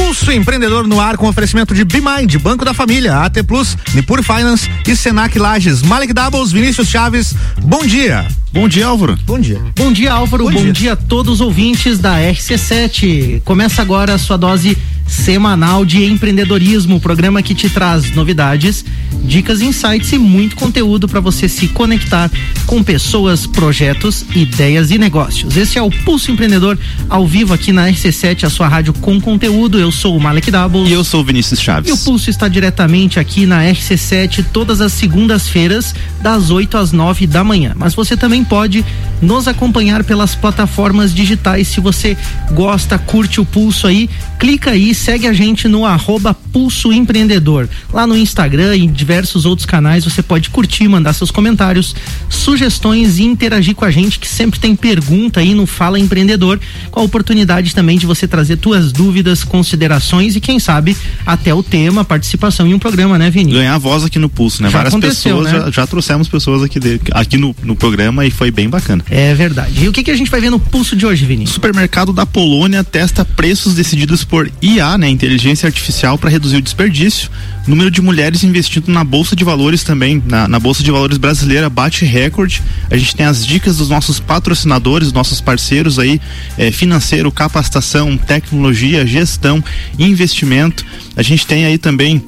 Pulso Empreendedor no ar com oferecimento de BeMind, Banco da Família, AT Plus, Nipur Finance e Senac Lages. Malik Doubles, Vinícius Chaves, bom dia. Bom dia, Álvaro. Bom dia. Bom dia, Álvaro. Bom, bom dia. dia. a todos os ouvintes da RC7. Começa agora a sua dose semanal de empreendedorismo, o programa que te traz novidades, dicas, insights e muito conteúdo para você se conectar com pessoas, projetos, ideias e negócios. Esse é o Pulso Empreendedor ao vivo aqui na RC7, a sua rádio com conteúdo. Eu sou o Malek Doubles. E eu sou o Vinícius Chaves. E o Pulso está diretamente aqui na RC7 todas as segundas-feiras, das 8 às 9 da manhã. Mas você também pode nos acompanhar pelas plataformas digitais. Se você gosta, curte o Pulso aí, clica aí, segue a gente no arroba Pulso Empreendedor. Lá no Instagram e diversos outros canais você pode curtir, mandar seus comentários, sugestões e interagir com a gente, que sempre tem pergunta aí no Fala Empreendedor, com a oportunidade também de você trazer tuas dúvidas, considerações e quem sabe até o tema, participação em um programa, né, Vini? Ganhar voz aqui no Pulso, né? Já Várias pessoas, né? Já, já, trouxemos pessoas aqui, de, aqui no, no programa e foi bem bacana. É verdade. E o que, que a gente vai ver no Pulso de hoje, Vini? Supermercado da Polônia testa preços decididos por IA, né? Inteligência artificial para reduzir o desperdício. Número de mulheres investindo na Bolsa de Valores também, na, na Bolsa de Valores brasileira, bate recorde. A gente tem as dicas dos nossos patrocinadores, nossos parceiros aí, é, financeiro, capacitação, tecnologia, gestão, investimento. A gente tem aí também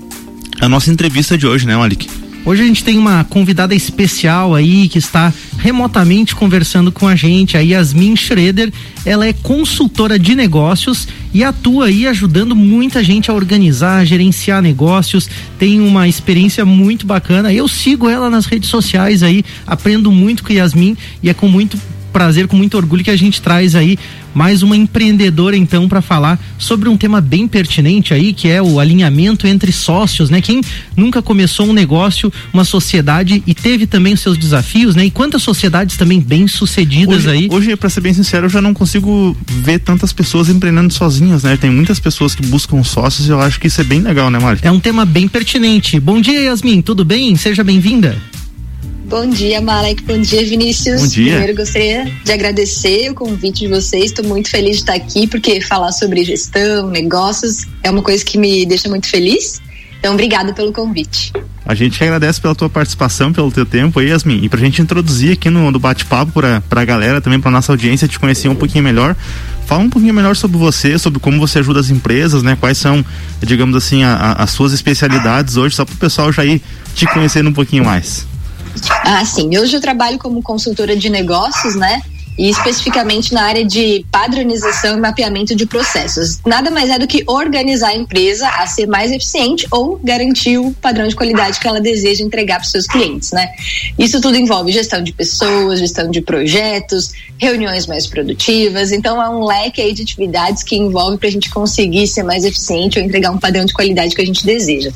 a nossa entrevista de hoje, né, Malik? Hoje a gente tem uma convidada especial aí que está remotamente conversando com a gente, a Yasmin Schroeder. Ela é consultora de negócios e atua aí ajudando muita gente a organizar, a gerenciar negócios. Tem uma experiência muito bacana. Eu sigo ela nas redes sociais aí, aprendo muito com Yasmin e é com muito prazer, com muito orgulho que a gente traz aí mais uma empreendedora então para falar sobre um tema bem pertinente aí, que é o alinhamento entre sócios, né? Quem nunca começou um negócio, uma sociedade e teve também os seus desafios, né? E quantas sociedades também bem sucedidas hoje, aí. Hoje, para ser bem sincero, eu já não consigo ver tantas pessoas empreendendo sozinhas, né? Tem muitas pessoas que buscam sócios e eu acho que isso é bem legal, né, Mari? É um tema bem pertinente. Bom dia, Yasmin, tudo bem? Seja bem-vinda. Bom dia, Malek. Bom dia, Vinícius. Bom dia. Primeiro gostaria de agradecer o convite de vocês. Estou muito feliz de estar aqui porque falar sobre gestão, negócios é uma coisa que me deixa muito feliz. Então, obrigada pelo convite. A gente agradece pela tua participação, pelo teu tempo aí, Yasmin. E pra gente introduzir aqui no, no bate-papo pra, pra galera, também pra nossa audiência te conhecer um pouquinho melhor. Fala um pouquinho melhor sobre você, sobre como você ajuda as empresas, né? Quais são, digamos assim, a, a, as suas especialidades hoje, só pro pessoal já ir te conhecendo um pouquinho mais. Ah, sim. Hoje eu trabalho como consultora de negócios, né? E especificamente na área de padronização e mapeamento de processos. Nada mais é do que organizar a empresa a ser mais eficiente ou garantir o padrão de qualidade que ela deseja entregar para os seus clientes, né? Isso tudo envolve gestão de pessoas, gestão de projetos, reuniões mais produtivas. Então é um leque aí de atividades que envolve para a gente conseguir ser mais eficiente ou entregar um padrão de qualidade que a gente deseja.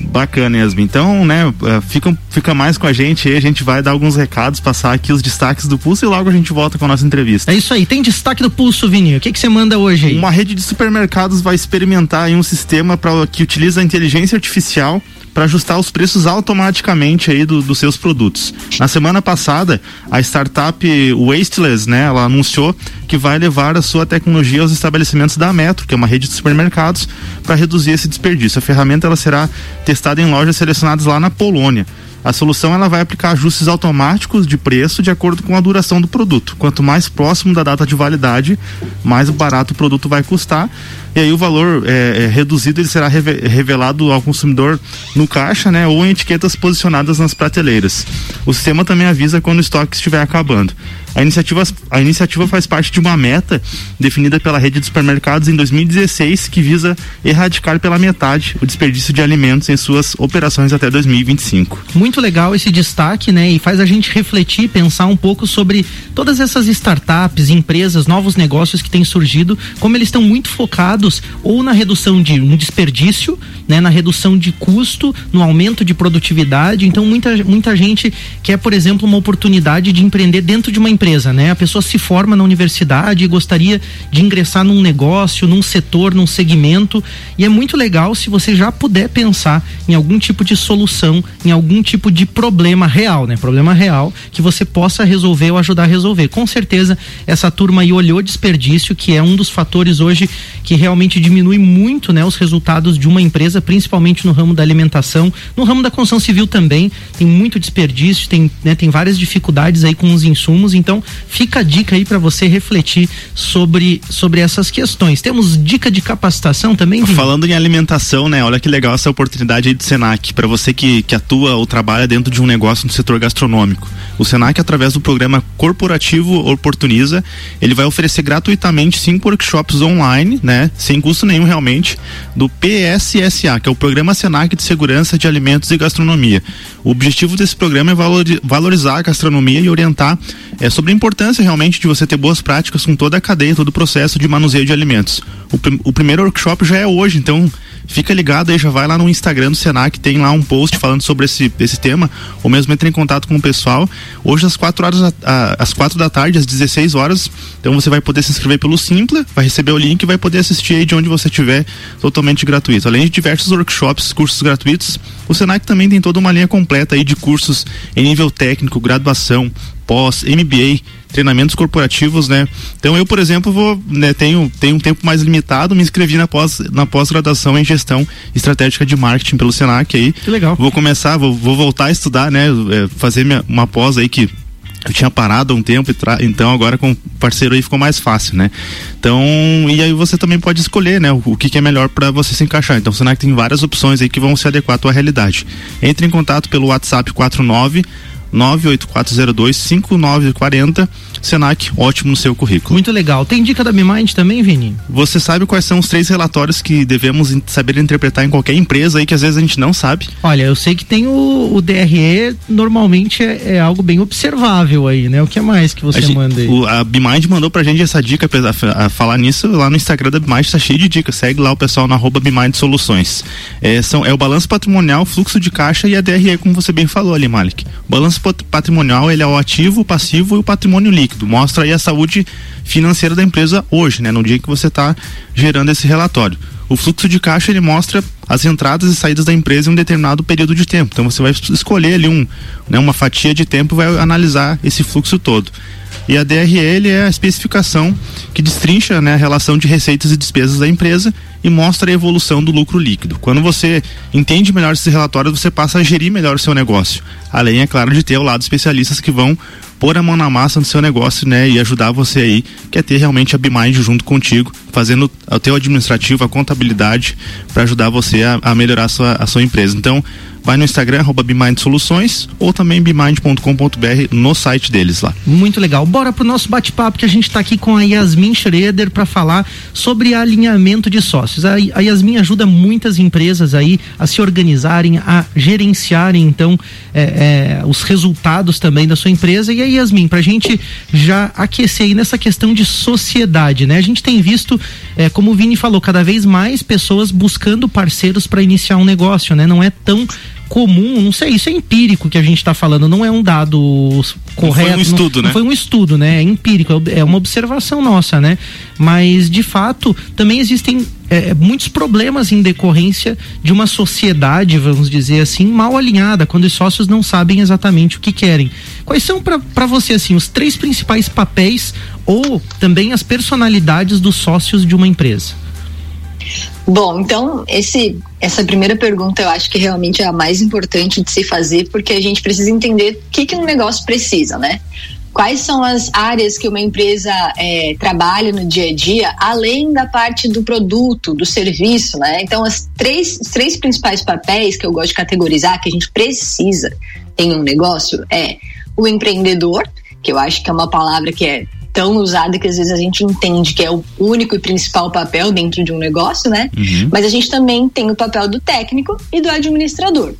Bacana, Yasmin. Então, né, é, fica, fica mais com a gente aí, a gente vai dar alguns recados, passar aqui os destaques do Pulso e logo a gente volta com a nossa entrevista. É isso aí, tem destaque do Pulso, Vini. O que você manda hoje aí? Uma rede de supermercados vai experimentar um sistema pra, que utiliza a inteligência artificial para ajustar os preços automaticamente aí do, dos seus produtos. Na semana passada, a startup Wasteless, né, ela anunciou que vai levar a sua tecnologia aos estabelecimentos da Metro, que é uma rede de supermercados, para reduzir esse desperdício. A ferramenta ela será testada em lojas selecionadas lá na Polônia. A solução ela vai aplicar ajustes automáticos de preço de acordo com a duração do produto. Quanto mais próximo da data de validade, mais barato o produto vai custar. E aí o valor é, é, reduzido ele será revelado ao consumidor no caixa, né, ou em etiquetas posicionadas nas prateleiras. O sistema também avisa quando o estoque estiver acabando. A iniciativa, a iniciativa faz parte de uma meta definida pela rede de supermercados em 2016 que visa erradicar pela metade o desperdício de alimentos em suas operações até 2025. Muito legal esse destaque, né? E faz a gente refletir, pensar um pouco sobre todas essas startups, empresas, novos negócios que têm surgido, como eles estão muito focados ou na redução de um desperdício, né? Na redução de custo, no aumento de produtividade. Então muita, muita gente quer, por exemplo, uma oportunidade de empreender dentro de uma empresa né? A pessoa se forma na universidade e gostaria de ingressar num negócio, num setor, num segmento, e é muito legal se você já puder pensar em algum tipo de solução, em algum tipo de problema real, né? Problema real que você possa resolver ou ajudar a resolver. Com certeza essa turma aí olhou desperdício, que é um dos fatores hoje que realmente diminui muito, né, os resultados de uma empresa, principalmente no ramo da alimentação, no ramo da construção civil também, tem muito desperdício, tem, né, tem várias dificuldades aí com os insumos, então fica a dica aí para você refletir sobre, sobre essas questões. Temos dica de capacitação também? Falando em alimentação, né, olha que legal essa oportunidade aí do Senac, para você que, que atua ou trabalha dentro de um negócio no setor gastronômico. O Senac, através do programa Corporativo Oportuniza, ele vai oferecer gratuitamente cinco workshops online, né, sem custo nenhum realmente, do PSSA, que é o Programa Senac de Segurança de Alimentos e Gastronomia. O objetivo desse programa é valorizar a gastronomia e orientar é, sobre a importância realmente de você ter boas práticas com toda a cadeia, todo o processo de manuseio de alimentos. O, o primeiro workshop já é hoje, então fica ligado aí, já vai lá no Instagram do Senac, tem lá um post falando sobre esse, esse tema, ou mesmo entre em contato com o pessoal. Hoje às 4 horas, a, às quatro da tarde, às 16 horas, então você vai poder se inscrever pelo Simpla, vai receber o link e vai poder assistir aí de onde você estiver, totalmente gratuito. Além de diversos workshops, cursos gratuitos, o Senac também tem toda uma linha completa aí de cursos em nível técnico, graduação, pós, MBA, treinamentos corporativos, né? Então eu, por exemplo, vou, né, tenho, tenho um tempo mais limitado, me inscrevi na pós na pós-graduação em gestão estratégica de marketing pelo Senac aí. Que legal. Vou começar, vou, vou voltar a estudar, né? É, fazer minha, uma pós aí que eu tinha parado há um tempo, então agora com o parceiro aí ficou mais fácil, né? Então, e aí você também pode escolher, né? O, o que, que, é melhor para você se encaixar. Então, o Senac tem várias opções aí que vão se adequar à tua realidade. Entre em contato pelo WhatsApp 49 98402 5940 Senac, ótimo no seu currículo. Muito legal. Tem dica da MiMind também, Vini? Você sabe quais são os três relatórios que devemos saber interpretar em qualquer empresa aí que às vezes a gente não sabe? Olha, eu sei que tem o, o DRE, normalmente é, é, algo bem observável aí, né? O que mais que você a manda aí? O, a BeMind mandou pra gente essa dica, a, a, falar nisso lá no Instagram da BeMind, tá cheio de dicas. Segue lá o pessoal no arroba BeMind Soluções. É, são, é o balanço patrimonial, fluxo de caixa e a DRE, como você bem falou ali, Malik. O balanço patrimonial, ele é o ativo, o passivo e o patrimônio líquido. Mostra aí a saúde financeira da empresa hoje, né? No dia que você está gerando esse relatório. O fluxo de caixa ele mostra as entradas e saídas da empresa em um determinado período de tempo. Então você vai escolher ali um, né, uma fatia de tempo e vai analisar esse fluxo todo. E a DRL é a especificação que destrincha né, a relação de receitas e despesas da empresa e mostra a evolução do lucro líquido. Quando você entende melhor esses relatórios, você passa a gerir melhor o seu negócio. Além, é claro, de ter ao lado especialistas que vão pôr a mão na massa no seu negócio, né, e ajudar você aí, que é ter realmente a BMind junto contigo, fazendo o teu administrativo, a contabilidade, para ajudar você a, a melhorar a sua, a sua empresa. Então, vai no Instagram, arroba Bimind Soluções, ou também bimind.com.br no site deles lá. Muito legal. Bora pro nosso bate-papo que a gente está aqui com a Yasmin Schroeder para falar sobre alinhamento de sócios. A, a Yasmin ajuda muitas empresas aí a se organizarem, a gerenciarem então é, é, os resultados também da sua empresa. E aí, Yasmin, para a gente já aquecer aí nessa questão de sociedade, né? A gente tem visto, é, como o Vini falou, cada vez mais pessoas buscando parceiros para iniciar um negócio, né? Não é tão comum, não sei, isso é empírico que a gente está falando, não é um dado correto. Não foi um estudo, não, né? Não foi um estudo, né? É empírico, é uma observação nossa, né? Mas, de fato, também existem é, muitos problemas em decorrência de uma sociedade, vamos dizer assim, mal alinhada, quando os sócios não sabem exatamente o que querem. Quais são para você, assim, os três principais papéis ou também as personalidades dos sócios de uma empresa? Bom, então esse, essa primeira pergunta eu acho que realmente é a mais importante de se fazer, porque a gente precisa entender o que, que um negócio precisa, né? Quais são as áreas que uma empresa é, trabalha no dia a dia, além da parte do produto, do serviço, né? Então, as três, os três principais papéis que eu gosto de categorizar, que a gente precisa em um negócio, é o empreendedor, que eu acho que é uma palavra que é tão usada que às vezes a gente entende que é o único e principal papel dentro de um negócio, né? Uhum. Mas a gente também tem o papel do técnico e do administrador.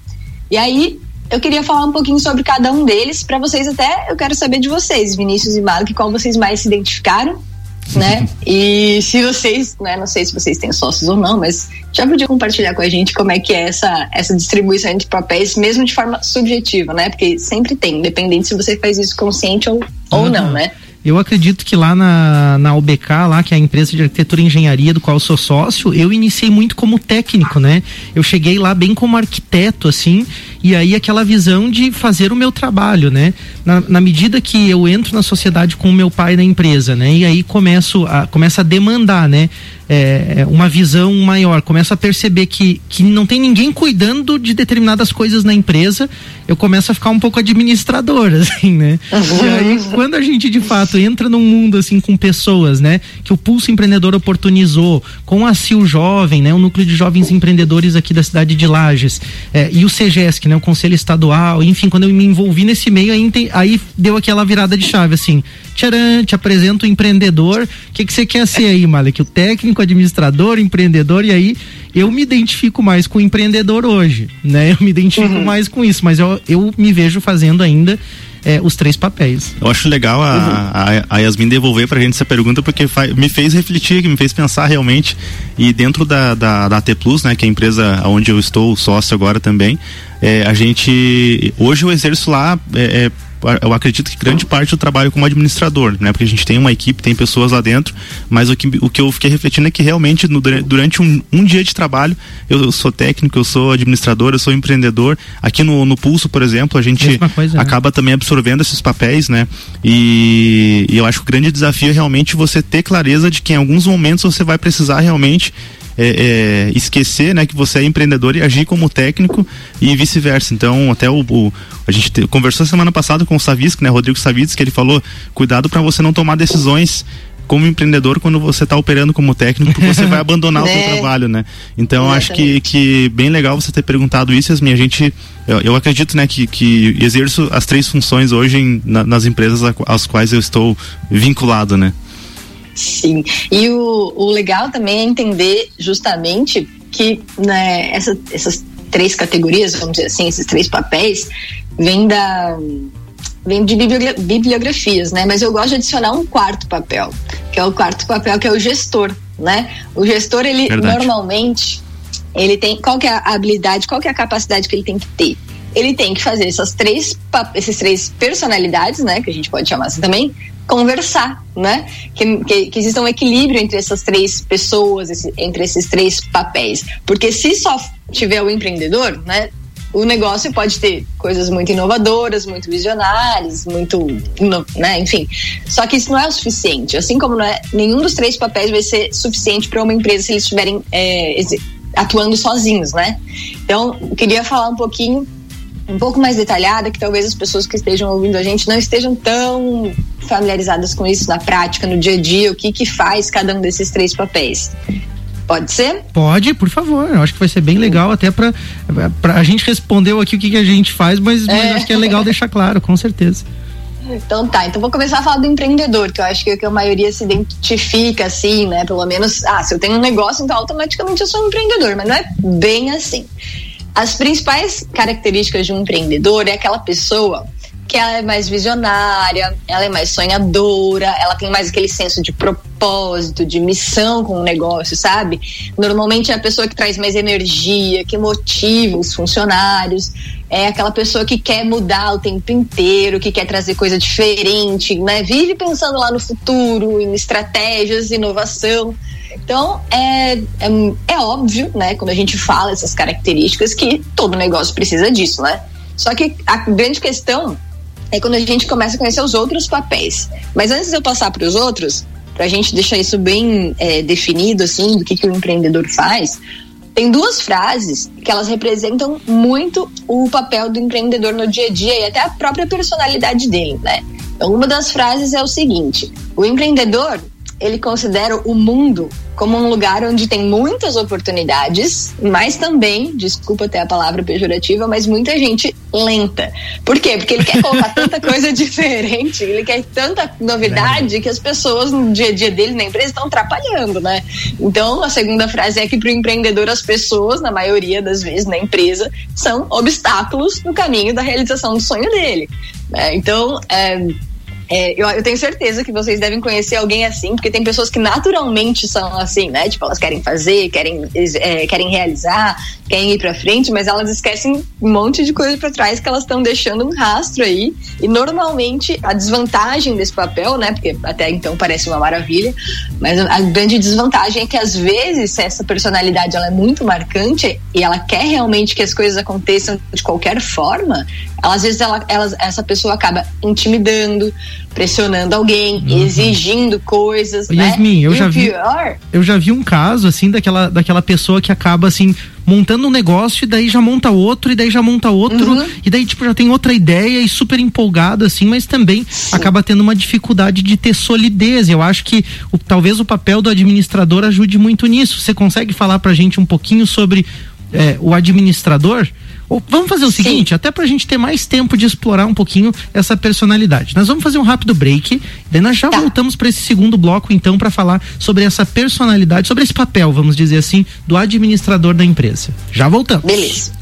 E aí eu queria falar um pouquinho sobre cada um deles para vocês até eu quero saber de vocês, Vinícius e Malik, qual vocês mais se identificaram, né? e se vocês, né, não sei se vocês têm sócios ou não, mas já podia compartilhar com a gente como é que é essa essa distribuição de papéis mesmo de forma subjetiva, né? Porque sempre tem, independente se você faz isso consciente ou, ou não, né? Eu acredito que lá na, na UBK, lá, que é a empresa de arquitetura e engenharia do qual eu sou sócio, eu iniciei muito como técnico, né? Eu cheguei lá bem como arquiteto, assim, e aí aquela visão de fazer o meu trabalho, né? na, na, medida que eu entro na sociedade com o meu pai na empresa, né? E aí começo a, começa a demandar, né? É, é, uma visão maior, começo a perceber que, que não tem ninguém cuidando de determinadas coisas na empresa, eu começo a ficar um pouco administrador, assim, né? E aí, quando a gente de fato entra num mundo assim com pessoas, né? Que o Pulso Empreendedor oportunizou, com a CIL Jovem, né? O núcleo de jovens empreendedores aqui da cidade de Lages, é, e o CGESC, né? O Conselho Estadual, enfim, quando eu me envolvi nesse meio, aí, aí deu aquela virada de chave, assim, tcharam, te apresento o empreendedor, o que, que você quer ser aí, Malek? O técnico, administrador, empreendedor, e aí eu me identifico mais com o empreendedor hoje, né? Eu me identifico uhum. mais com isso, mas eu, eu me vejo fazendo ainda é, os três papéis. Eu acho legal a, uhum. a, a Yasmin devolver pra gente essa pergunta, porque me fez refletir, me fez pensar realmente. E dentro da, da, da T Plus, né, que é a empresa onde eu estou sócio agora também, é, a gente. Hoje eu exerço lá. É, é eu acredito que grande parte do trabalho como administrador, né? Porque a gente tem uma equipe, tem pessoas lá dentro, mas o que, o que eu fiquei refletindo é que realmente no, durante um, um dia de trabalho, eu, sou técnico, eu sou administrador, eu sou empreendedor. Aqui no, no Pulso, por exemplo, a gente coisa, né? acaba né? também absorvendo esses papéis, né? E, e eu acho que o grande desafio é realmente você ter clareza de que em alguns momentos você vai precisar realmente é, é, esquecer né, que você é empreendedor e agir como técnico e vice-versa. Então, até o, o a gente te, conversou semana passada com o Savisk, né, Rodrigo Savisk, que ele falou: cuidado para você não tomar decisões como empreendedor quando você está operando como técnico, porque você vai abandonar o seu né? trabalho, né? Então acho que, que bem legal você ter perguntado isso, Yasmin. A gente, eu, eu acredito, né, que, que exerço as três funções hoje em, na, nas empresas às quais eu estou vinculado, né? Sim. E o, o legal também é entender justamente que né, essa, essas três categorias, vamos dizer assim, esses três papéis, vêm da vem de bibliografias, né? Mas eu gosto de adicionar um quarto papel, que é o quarto papel que é o gestor, né? O gestor ele Verdade. normalmente ele tem qual que é a habilidade, qual que é a capacidade que ele tem que ter? Ele tem que fazer essas três esses três personalidades, né, que a gente pode chamar assim também, conversar, né? Que, que, que exista um equilíbrio entre essas três pessoas, esse, entre esses três papéis. Porque se só tiver o empreendedor, né? O negócio pode ter coisas muito inovadoras, muito visionárias, muito, né, enfim. Só que isso não é o suficiente. Assim como não é, nenhum dos três papéis vai ser suficiente para uma empresa se eles estiverem é, atuando sozinhos, né? Então, eu queria falar um pouquinho um pouco mais detalhada, que talvez as pessoas que estejam ouvindo a gente não estejam tão familiarizadas com isso na prática, no dia a dia, o que que faz cada um desses três papéis. Pode ser? Pode, por favor. Eu acho que vai ser bem legal até para a gente respondeu aqui o que, que a gente faz, mas, mas é. acho que é legal deixar claro, com certeza. Então tá, então vou começar a falar do empreendedor, que eu acho que, é que a maioria se identifica assim, né? Pelo menos, ah, se eu tenho um negócio, então automaticamente eu sou um empreendedor, mas não é bem assim. As principais características de um empreendedor é aquela pessoa que ela é mais visionária, ela é mais sonhadora, ela tem mais aquele senso de propósito, de missão com o negócio, sabe? Normalmente é a pessoa que traz mais energia, que motiva os funcionários, é aquela pessoa que quer mudar o tempo inteiro, que quer trazer coisa diferente, né? Vive pensando lá no futuro, em estratégias, inovação. Então, é, é, é óbvio, né, quando a gente fala essas características, que todo negócio precisa disso, né? Só que a grande questão é quando a gente começa a conhecer os outros papéis. Mas antes de eu passar para os outros, para a gente deixar isso bem é, definido, assim, do que, que o empreendedor faz, tem duas frases que elas representam muito o papel do empreendedor no dia a dia e até a própria personalidade dele, né? Então, uma das frases é o seguinte: o empreendedor ele considera o mundo como um lugar onde tem muitas oportunidades, mas também, desculpa ter a palavra pejorativa, mas muita gente lenta. Por quê? Porque ele quer colocar tanta coisa diferente, ele quer tanta novidade que as pessoas no dia a dia dele na empresa estão atrapalhando, né? Então, a segunda frase é que para o empreendedor as pessoas, na maioria das vezes na empresa, são obstáculos no caminho da realização do sonho dele. Né? Então, é, é, eu, eu, tenho certeza que vocês devem conhecer alguém assim, porque tem pessoas que naturalmente são assim, né? Tipo, elas querem fazer, querem, é, querem realizar, querem ir pra frente, mas elas esquecem um monte de coisa para trás que elas estão deixando um rastro aí. E normalmente a desvantagem desse papel, né? Porque até então parece uma maravilha, mas a grande desvantagem é que às vezes se essa personalidade ela é muito marcante e ela quer realmente que as coisas aconteçam de qualquer forma, Ela, às vezes ela, ela, essa pessoa acaba intimidando, pressionando alguém, uhum. exigindo coisas. Yasmin, né? eu e já vi. Pior... Eu já vi um caso assim daquela, daquela pessoa que acaba assim montando um negócio e daí já monta outro e daí já monta outro uhum. e daí tipo já tem outra ideia e super empolgado assim, mas também Sim. acaba tendo uma dificuldade de ter solidez. Eu acho que o, talvez o papel do administrador ajude muito nisso. Você consegue falar pra gente um pouquinho sobre é, o administrador? Ou, vamos fazer o Sim. seguinte, até pra gente ter mais tempo de explorar um pouquinho essa personalidade. Nós vamos fazer um rápido break, daí nós já tá. voltamos para esse segundo bloco então para falar sobre essa personalidade, sobre esse papel, vamos dizer assim, do administrador da empresa. Já voltamos. Beleza.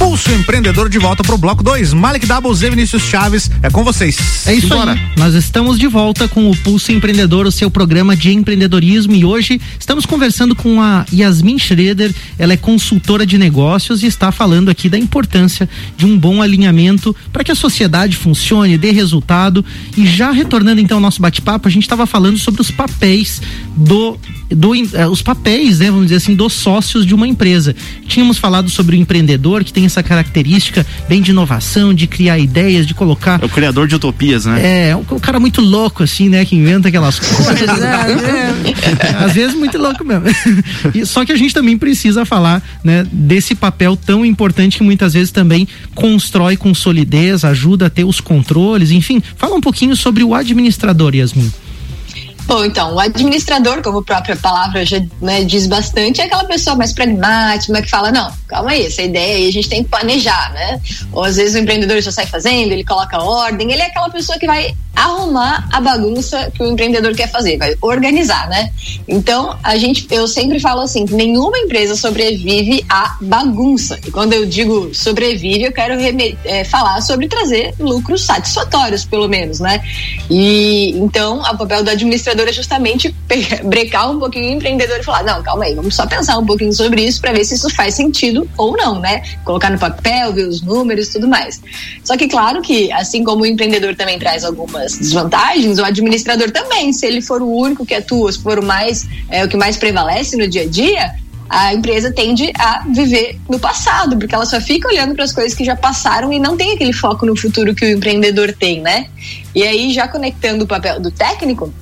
Pulso Empreendedor de volta pro bloco 2. Malik Doubles e Vinícius Chaves, é com vocês. É isso Simbora. aí. Nós estamos de volta com o Pulso Empreendedor, o seu programa de empreendedorismo e hoje estamos conversando com a Yasmin Schroeder, ela é consultora de negócios e está falando aqui da importância de um bom alinhamento para que a sociedade funcione, dê resultado e já retornando então ao nosso bate-papo, a gente estava falando sobre os papéis do do, eh, os papéis, né, vamos dizer assim, dos sócios de uma empresa. Tínhamos falado sobre o empreendedor que tem essa característica bem de inovação, de criar ideias, de colocar. É o criador de utopias, né? É, o, o cara muito louco, assim, né, que inventa aquelas coisas. né? Às vezes muito louco mesmo. E, só que a gente também precisa falar, né, desse papel tão importante que muitas vezes também constrói com solidez, ajuda a ter os controles, enfim. Fala um pouquinho sobre o administrador, Yasmin. Bom, então, o administrador, como a própria palavra já né, diz bastante, é aquela pessoa mais pragmática, que fala, não, calma aí, essa ideia aí a gente tem que planejar, né? Ou às vezes o empreendedor já sai fazendo, ele coloca ordem, ele é aquela pessoa que vai arrumar a bagunça que o empreendedor quer fazer, vai organizar, né? Então, a gente, eu sempre falo assim, nenhuma empresa sobrevive à bagunça. E quando eu digo sobrevive, eu quero é, falar sobre trazer lucros satisfatórios, pelo menos, né? E então, o papel do administrador é justamente brecar um pouquinho o empreendedor e falar, não, calma aí, vamos só pensar um pouquinho sobre isso para ver se isso faz sentido ou não, né? Colocar no papel, ver os números tudo mais. Só que claro que, assim como o empreendedor também traz alguma algumas desvantagens, o administrador também, se ele for o único que atua, se for o mais é, o que mais prevalece no dia a dia, a empresa tende a viver no passado, porque ela só fica olhando para as coisas que já passaram e não tem aquele foco no futuro que o empreendedor tem, né? E aí, já conectando o papel do técnico,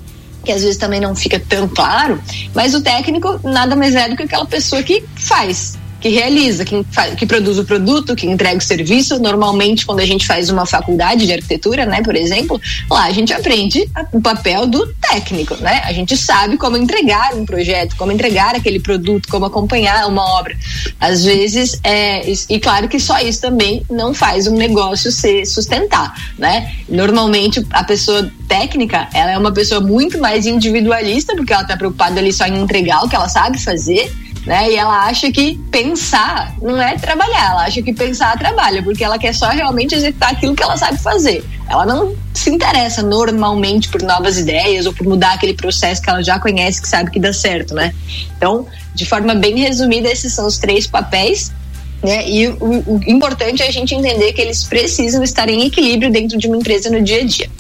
que às vezes também não fica tão claro, mas o técnico nada mais é do que aquela pessoa que faz, que realiza, que, que produz o produto, que entrega o serviço. Normalmente, quando a gente faz uma faculdade de arquitetura, né, por exemplo, lá a gente aprende o papel do técnico, né? A gente sabe como entregar um projeto, como entregar aquele produto, como acompanhar uma obra. Às vezes, é, e claro que só isso também não faz um negócio se sustentar, né? Normalmente, a pessoa técnica, ela é uma pessoa muito mais individualista, porque ela está preocupada ali só em entregar o que ela sabe fazer né? E ela acha que pensar não é trabalhar, ela acha que pensar trabalha, porque ela quer só realmente executar aquilo que ela sabe fazer. Ela não se interessa normalmente por novas ideias ou por mudar aquele processo que ela já conhece, que sabe que dá certo, né? Então, de forma bem resumida, esses são os três papéis né? E o, o, importante é a gente entender que eles precisam estar em equilíbrio dentro de uma empresa no dia a dia.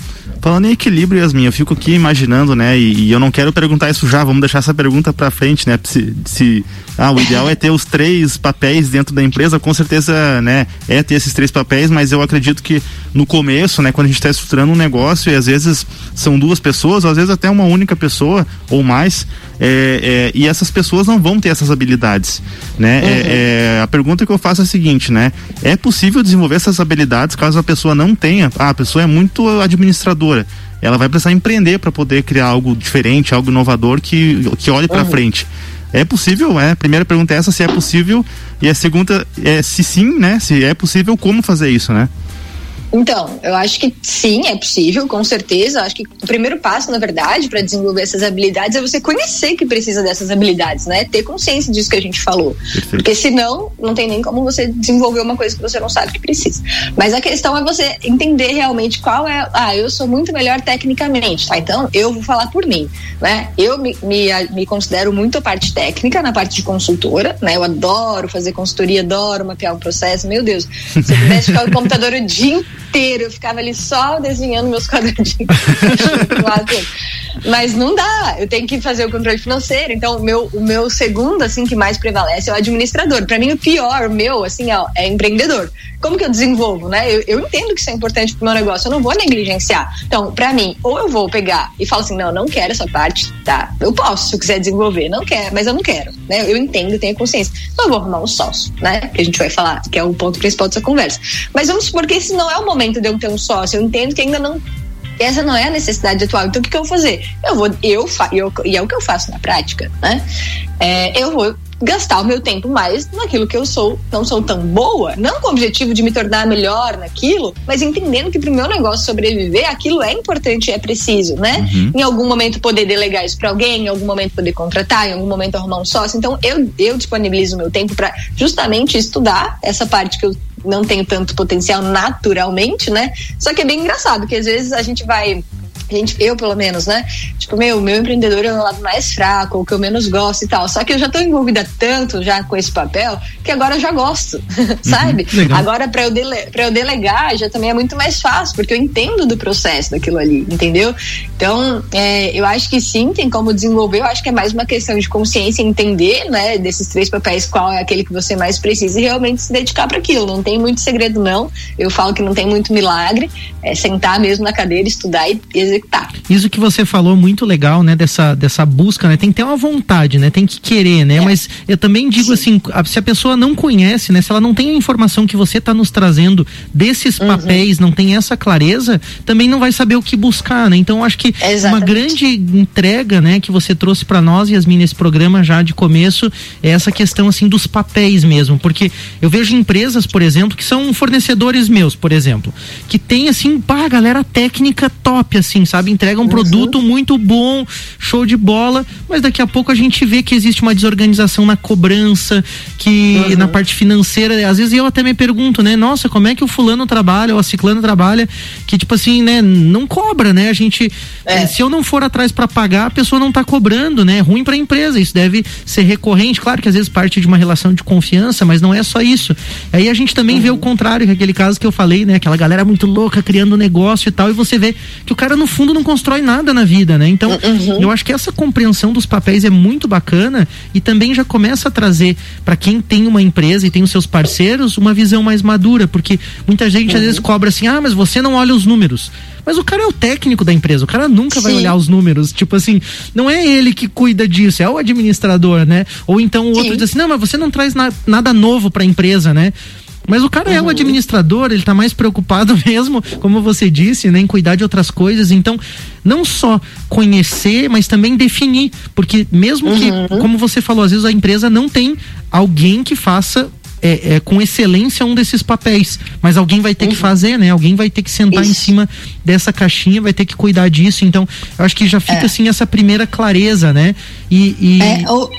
Falando em equilíbrio, Yasmin, eu fico aqui imaginando, né? E, e eu não quero perguntar isso já, vamos deixar essa pergunta para frente, né? Se, se ah, o ideal é ter os três papéis dentro da empresa, com certeza, né? É ter esses três papéis, mas eu acredito que no começo, né? Quando a gente está estruturando um negócio e às vezes são duas pessoas, ou às vezes até uma única pessoa ou mais, é, é, e essas pessoas não vão ter essas habilidades, né? É, uhum. É, a pergunta que eu faço é a seguinte, né? É possível desenvolver essas habilidades caso a pessoa não tenha? Ah, a pessoa é muito administradora ela vai precisar empreender para poder criar algo diferente, algo inovador que, que olhe para uhum. frente. É possível, é? A primeira pergunta é essa, se é possível, e a segunda é se sim, né? Se é possível, como fazer isso, né? Então, eu acho que sim, é possível, com certeza. Eu acho que o primeiro passo, na verdade, para desenvolver essas habilidades é você conhecer que precisa dessas habilidades, né? Ter consciência disso que a gente falou. Perfeito. Porque senão, não tem nem como você desenvolver uma coisa que você não sabe que precisa. Mas a questão é você entender realmente qual é. Ah, eu sou muito melhor tecnicamente, tá? Então, eu vou falar por mim, né? Eu me, me, me considero muito a parte técnica, na parte de consultora, né? Eu adoro fazer consultoria, adoro mapear um processo. Meu Deus, se eu pudesse ficar no computador o dia inteiro, eu ficava ali só desenhando meus quadradinhos. Mas não dá, eu tenho que fazer o controle financeiro. Então, o meu, o meu segundo, assim, que mais prevalece é o administrador. Para mim, o pior, o meu, assim, é, é empreendedor. Como que eu desenvolvo, né? Eu, eu entendo que isso é importante pro meu negócio, eu não vou negligenciar. Então, para mim, ou eu vou pegar e falo assim, não, não quero essa parte, tá? Eu posso, se eu quiser desenvolver, não quero, mas eu não quero, né? Eu entendo, tenho consciência. Então, eu vou arrumar um sócio, né? Que a gente vai falar, que é o ponto principal dessa conversa. Mas vamos supor que esse não é o momento de eu ter um sócio. Eu entendo que ainda não essa não é a necessidade atual. Então, o que, que eu vou fazer? Eu vou, eu, fa, eu e é o que eu faço na prática, né? É, eu vou gastar o meu tempo mais naquilo que eu sou, não sou tão boa, não com o objetivo de me tornar melhor naquilo, mas entendendo que para o meu negócio sobreviver, aquilo é importante, é preciso, né? Uhum. Em algum momento poder delegar isso para alguém, em algum momento poder contratar, em algum momento arrumar um sócio. Então eu, eu disponibilizo o meu tempo para justamente estudar essa parte que eu não tenho tanto potencial naturalmente, né? Só que é bem engraçado que às vezes a gente vai gente, eu pelo menos, né? Tipo, meu, meu empreendedor é o lado mais fraco, o que eu menos gosto e tal. Só que eu já tô envolvida tanto já com esse papel que agora eu já gosto, uhum, sabe? agora para eu, dele, eu delegar já também é muito mais fácil, porque eu entendo do processo daquilo ali, entendeu? Então, é, eu acho que sim, tem como desenvolver. Eu acho que é mais uma questão de consciência, entender, né, desses três papéis, qual é aquele que você mais precisa e realmente se dedicar para aquilo. Não tem muito segredo, não. Eu falo que não tem muito milagre. É sentar mesmo na cadeira, estudar e executar Isso que você falou muito legal, né? Dessa, dessa busca, né? Tem que ter uma vontade, né? Tem que querer, né? É. Mas eu também digo Sim. assim, se a pessoa não conhece, né? Se ela não tem a informação que você está nos trazendo desses uhum. papéis, não tem essa clareza, também não vai saber o que buscar, né? Então acho que Exatamente. uma grande entrega, né? Que você trouxe para nós, Yasmin, nesse programa já de começo, é essa questão assim dos papéis mesmo, porque eu vejo empresas, por exemplo, que são fornecedores meus, por exemplo, que tem assim, pá, galera técnica top, assim, sabe? Entrega um uhum. produto muito bom, show de bola, mas daqui a pouco a gente vê que existe uma desorganização na cobrança, que uhum. na parte financeira, às vezes eu até me pergunto, né? Nossa, como é que o fulano trabalha ou a ciclano trabalha que tipo assim, né, não cobra, né? A gente é. se eu não for atrás para pagar, a pessoa não tá cobrando, né? É ruim para a empresa. Isso deve ser recorrente, claro que às vezes parte de uma relação de confiança, mas não é só isso. Aí a gente também uhum. vê o contrário, que é aquele caso que eu falei, né? Aquela galera muito louca criando negócio e tal, e você vê que o cara no fundo não constrói nada na vida, né? Então, uhum. eu acho que essa compreensão dos papéis é muito bacana e também já começa a trazer para quem tem uma empresa e tem os seus parceiros uma visão mais madura, porque muita gente uhum. às vezes cobra assim: "Ah, mas você não olha os números". Mas o cara é o técnico da empresa, o cara nunca Sim. vai olhar os números. Tipo assim, não é ele que cuida disso, é o administrador, né? Ou então o outro Sim. diz assim: não, mas você não traz na, nada novo para a empresa, né? Mas o cara uhum. é um administrador, ele tá mais preocupado mesmo, como você disse, né, em cuidar de outras coisas. Então, não só conhecer, mas também definir. Porque mesmo uhum. que, como você falou, às vezes a empresa não tem alguém que faça é, é, com excelência um desses papéis. Mas alguém vai ter uhum. que fazer, né? Alguém vai ter que sentar Isso. em cima dessa caixinha, vai ter que cuidar disso. Então, eu acho que já fica é. assim essa primeira clareza, né? E. e... É, ou,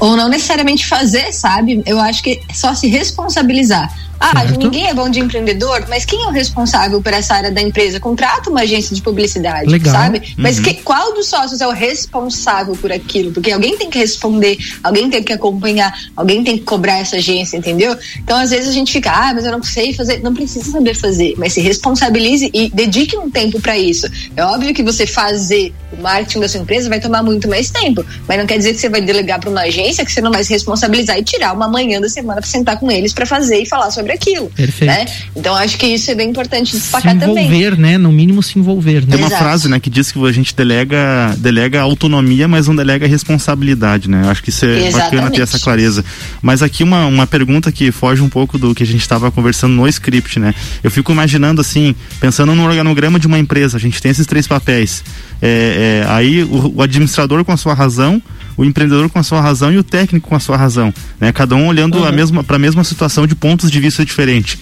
ou não necessariamente fazer, sabe? Eu acho que é só se responsabilizar. Ah, certo. ninguém é bom de empreendedor, mas quem é o responsável por essa área da empresa? Contrata uma agência de publicidade, Legal. sabe? Uhum. Mas que, qual dos sócios é o responsável por aquilo? Porque alguém tem que responder, alguém tem que acompanhar, alguém tem que cobrar essa agência, entendeu? Então, às vezes a gente fica, ah, mas eu não sei fazer. Não precisa saber fazer, mas se responsabilize e dedique um tempo para isso. É óbvio que você fazer o marketing da sua empresa vai tomar muito mais tempo, mas não quer dizer que você vai delegar para uma agência que você não vai se responsabilizar e tirar uma manhã da semana para sentar com eles para fazer e falar sobre sobre aquilo. Perfeito. Né? Então acho que isso é bem importante destacar também. Se envolver, também. né? No mínimo se envolver. Né? Tem uma Exato. frase, né, que diz que a gente delega, delega autonomia, mas não delega responsabilidade, né? Acho que isso é Exatamente. bacana ter essa clareza. Mas aqui uma, uma pergunta que foge um pouco do que a gente estava conversando no script, né? Eu fico imaginando assim, pensando no organograma de uma empresa, a gente tem esses três papéis. É, é, aí o, o administrador com a sua razão, o empreendedor com a sua razão e o técnico com a sua razão, né? Cada um olhando uhum. a mesma para a mesma situação de pontos de vista diferentes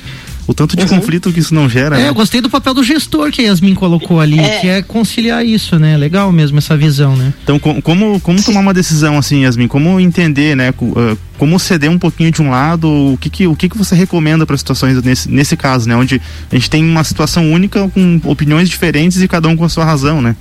o tanto de uhum. conflito que isso não gera. É, né? eu gostei do papel do gestor que a Yasmin colocou ali, é. que é conciliar isso, né? Legal mesmo essa visão, né? Então, como, como tomar uma decisão assim, Yasmin? Como entender, né? Ah, como ceder um pouquinho de um lado? O que, que, o que, que você recomenda para situações nesse, nesse caso, né? Onde a gente tem uma situação única com opiniões diferentes e cada um com a sua razão, né?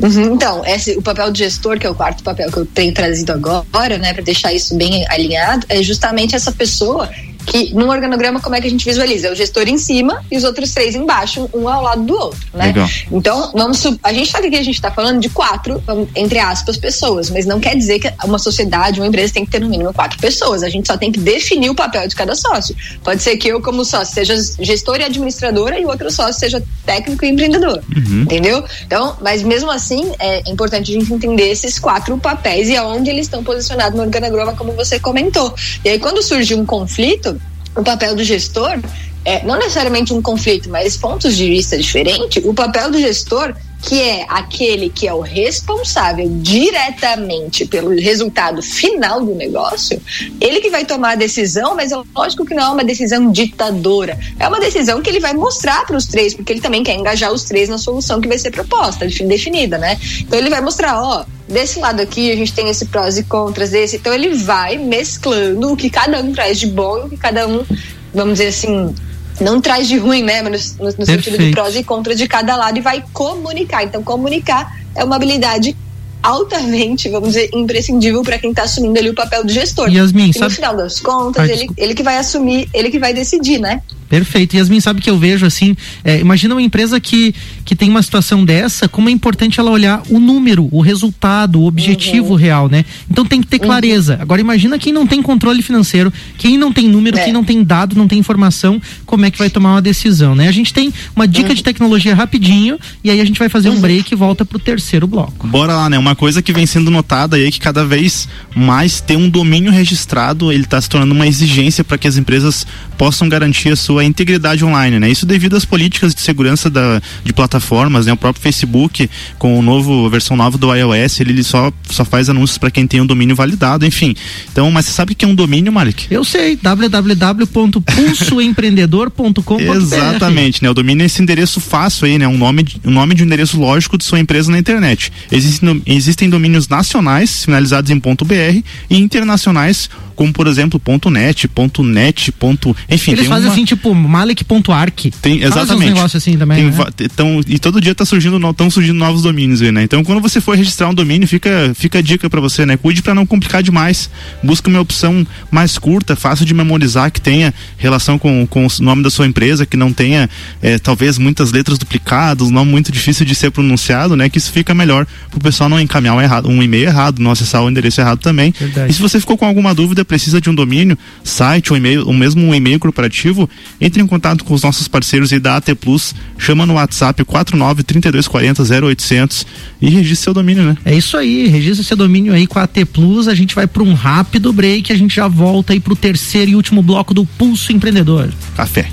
Uhum, então, esse, o papel de gestor, que é o quarto papel que eu tenho trazido agora, né, para deixar isso bem alinhado, é justamente essa pessoa que num organograma como é que a gente visualiza? O gestor em cima e os outros três embaixo, um ao lado do outro, né? Legal. Então, vamos a gente sabe que a gente está falando de quatro, entre aspas, pessoas, mas não quer dizer que uma sociedade, uma empresa tem que ter no mínimo quatro pessoas. A gente só tem que definir o papel de cada sócio. Pode ser que eu, como sócio, seja gestor e administradora e o outro sócio seja técnico e empreendedor. Uhum. Entendeu? Então, mas mesmo assim, é importante a gente entender esses quatro papéis e aonde eles estão posicionados no organograma, como você comentou. E aí, quando surge um conflito, o papel do gestor é, não necessariamente um conflito, mas pontos de vista diferentes, o papel do gestor que é aquele que é o responsável diretamente pelo resultado final do negócio, ele que vai tomar a decisão, mas é lógico que não é uma decisão ditadora. É uma decisão que ele vai mostrar para os três, porque ele também quer engajar os três na solução que vai ser proposta, definida, né? Então ele vai mostrar, ó, desse lado aqui a gente tem esse prós e contras desse, então ele vai mesclando o que cada um traz de bom e o que cada um, vamos dizer assim, não traz de ruim, né? Mas no, no sentido de prós e contras de cada lado e vai comunicar. Então, comunicar é uma habilidade altamente, vamos dizer, imprescindível para quem está assumindo ali o papel do gestor. Yasmin, e sabe... no final das contas, ah, ele, ele que vai assumir, ele que vai decidir, né? Perfeito. Yasmin, sabe que eu vejo assim, é, imagina uma empresa que, que tem uma situação dessa, como é importante ela olhar o número, o resultado, o objetivo uhum. real, né? Então tem que ter clareza. Uhum. Agora imagina quem não tem controle financeiro, quem não tem número, é. quem não tem dado, não tem informação, como é que vai tomar uma decisão, né? A gente tem uma dica uhum. de tecnologia rapidinho e aí a gente vai fazer um uhum. break e volta pro terceiro bloco. Bora lá, né? Uma coisa que vem sendo notada aí é que cada vez mais ter um domínio registrado, ele está se tornando uma exigência para que as empresas possam garantir a sua sua integridade online, né? Isso devido às políticas de segurança da, de plataformas, né? O próprio Facebook, com o novo a versão nova do iOS, ele, ele só, só faz anúncios para quem tem um domínio validado, enfim. Então, mas você sabe que é um domínio, Malik? Eu sei, www.pulsoempreendedor.com.br. Exatamente, né? O domínio é esse endereço fácil aí, né? Um nome, um nome de um endereço lógico de sua empresa na internet. Existem, existem domínios nacionais, finalizados em .br, e internacionais como por exemplo ponto .net, ponto .net, ponto, enfim. Eles fazem uma... assim tipo Malik.arc. Tem exatamente. Faz assim também. Tem, né? então, e todo dia tá surgindo, estão surgindo novos domínios aí, né? Então, quando você for registrar um domínio, fica fica a dica para você, né? Cuide para não complicar demais. Busca uma opção mais curta, fácil de memorizar, que tenha relação com, com o nome da sua empresa, que não tenha é, talvez muitas letras duplicadas, não muito difícil de ser pronunciado, né? Que isso fica melhor pro pessoal não encaminhar um, errado, um e-mail errado, não acessar o endereço errado também. Verdade. E se você ficou com alguma dúvida, precisa de um domínio, site ou e-mail, ou mesmo um e-mail corporativo, entre em contato com os nossos parceiros aí da AT Plus, chama no WhatsApp 49 3240 0800 e registre seu domínio, né? É isso aí, registre seu domínio aí com a AT Plus, a gente vai para um rápido break, a gente já volta aí para o terceiro e último bloco do Pulso Empreendedor. Café.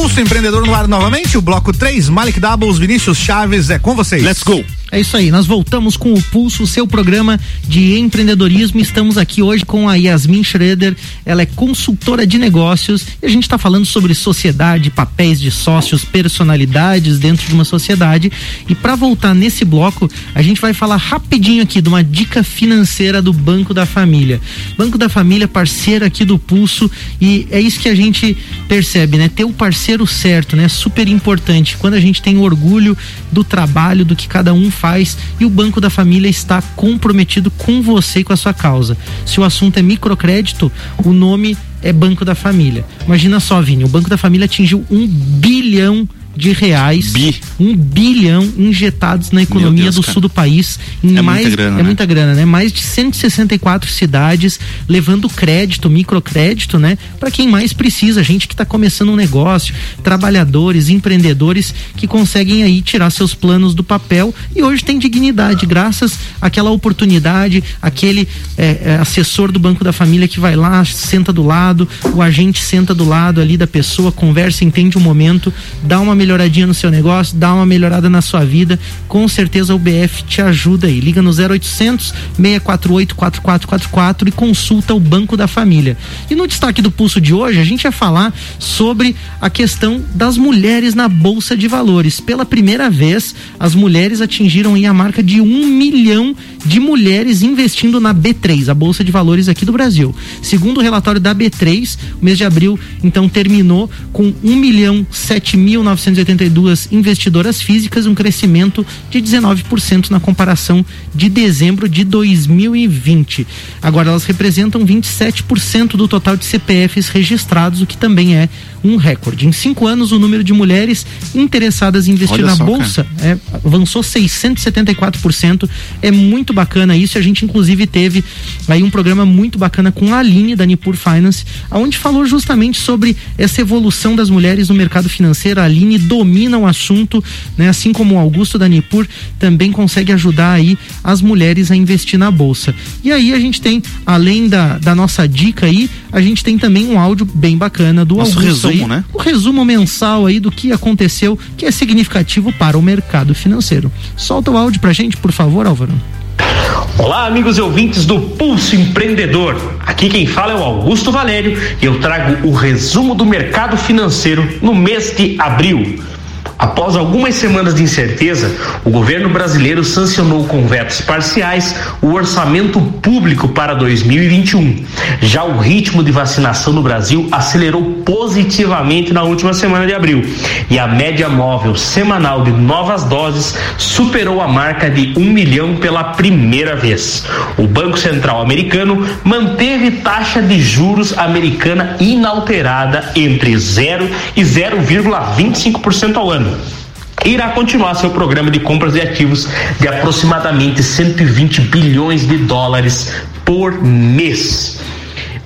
Pulso Empreendedor no ar novamente, o bloco 3, Malik Doubles, Vinícius Chaves, é com vocês. Let's go! É isso aí, nós voltamos com o Pulso, seu programa de empreendedorismo. Estamos aqui hoje com a Yasmin Schroeder, ela é consultora de negócios e a gente está falando sobre sociedade, papéis de sócios, personalidades dentro de uma sociedade. E para voltar nesse bloco, a gente vai falar rapidinho aqui de uma dica financeira do Banco da Família. Banco da Família, parceiro aqui do Pulso, e é isso que a gente percebe, né? Ter o parceiro certo, né? Super importante. Quando a gente tem orgulho do trabalho, do que cada um faz e o Banco da Família está comprometido com você e com a sua causa. Se o assunto é microcrédito, o nome é Banco da Família. Imagina só, Vini, o Banco da Família atingiu um bilhão de reais, Bi. um bilhão injetados na economia Deus, do cara. sul do país. Em é mais, muita grana, é né? muita grana, né? Mais de 164 cidades levando crédito, microcrédito, né? Para quem mais precisa, gente que está começando um negócio, trabalhadores, empreendedores que conseguem aí tirar seus planos do papel e hoje tem dignidade graças àquela oportunidade, aquele é, é, assessor do Banco da Família que vai lá, senta do lado, o agente senta do lado ali da pessoa, conversa, entende o momento, dá uma melhoradinha no seu negócio, dá uma melhorada na sua vida, com certeza o BF te ajuda aí. Liga no 0800 648 4444 e consulta o Banco da Família. E no destaque do pulso de hoje, a gente vai falar sobre a questão das mulheres na Bolsa de Valores. Pela primeira vez, as mulheres atingiram aí a marca de um milhão de mulheres investindo na B3, a Bolsa de Valores aqui do Brasil. Segundo o relatório da B3, o mês de abril, então, terminou com um milhão sete mil 900 482 investidoras físicas, um crescimento de 19% na comparação de dezembro de 2020. Agora elas representam 27% do total de CPFs registrados, o que também é um recorde. Em cinco anos, o número de mulheres interessadas em investir Olha na só, bolsa é, avançou 674%. É muito bacana isso. A gente inclusive teve aí um programa muito bacana com a Aline da Nipur Finance, onde falou justamente sobre essa evolução das mulheres no mercado financeiro. A Aline domina o assunto, né? Assim como o Augusto da Nipur também consegue ajudar aí as mulheres a investir na bolsa. E aí a gente tem, além da, da nossa dica aí, a gente tem também um áudio bem bacana do Nosso Augusto resumo, aí, né? O resumo mensal aí do que aconteceu, que é significativo para o mercado financeiro. Solta o áudio pra gente, por favor, Álvaro. Olá, amigos e ouvintes do Pulso Empreendedor. Aqui quem fala é o Augusto Valério e eu trago o resumo do mercado financeiro no mês de abril. Após algumas semanas de incerteza, o governo brasileiro sancionou com vetos parciais o orçamento público para 2021. Já o ritmo de vacinação no Brasil acelerou positivamente na última semana de abril e a média móvel semanal de novas doses superou a marca de um milhão pela primeira vez. O Banco Central americano manteve taxa de juros americana inalterada entre 0 e 0,25% ao ano irá continuar seu programa de compras de ativos de aproximadamente 120 bilhões de dólares por mês.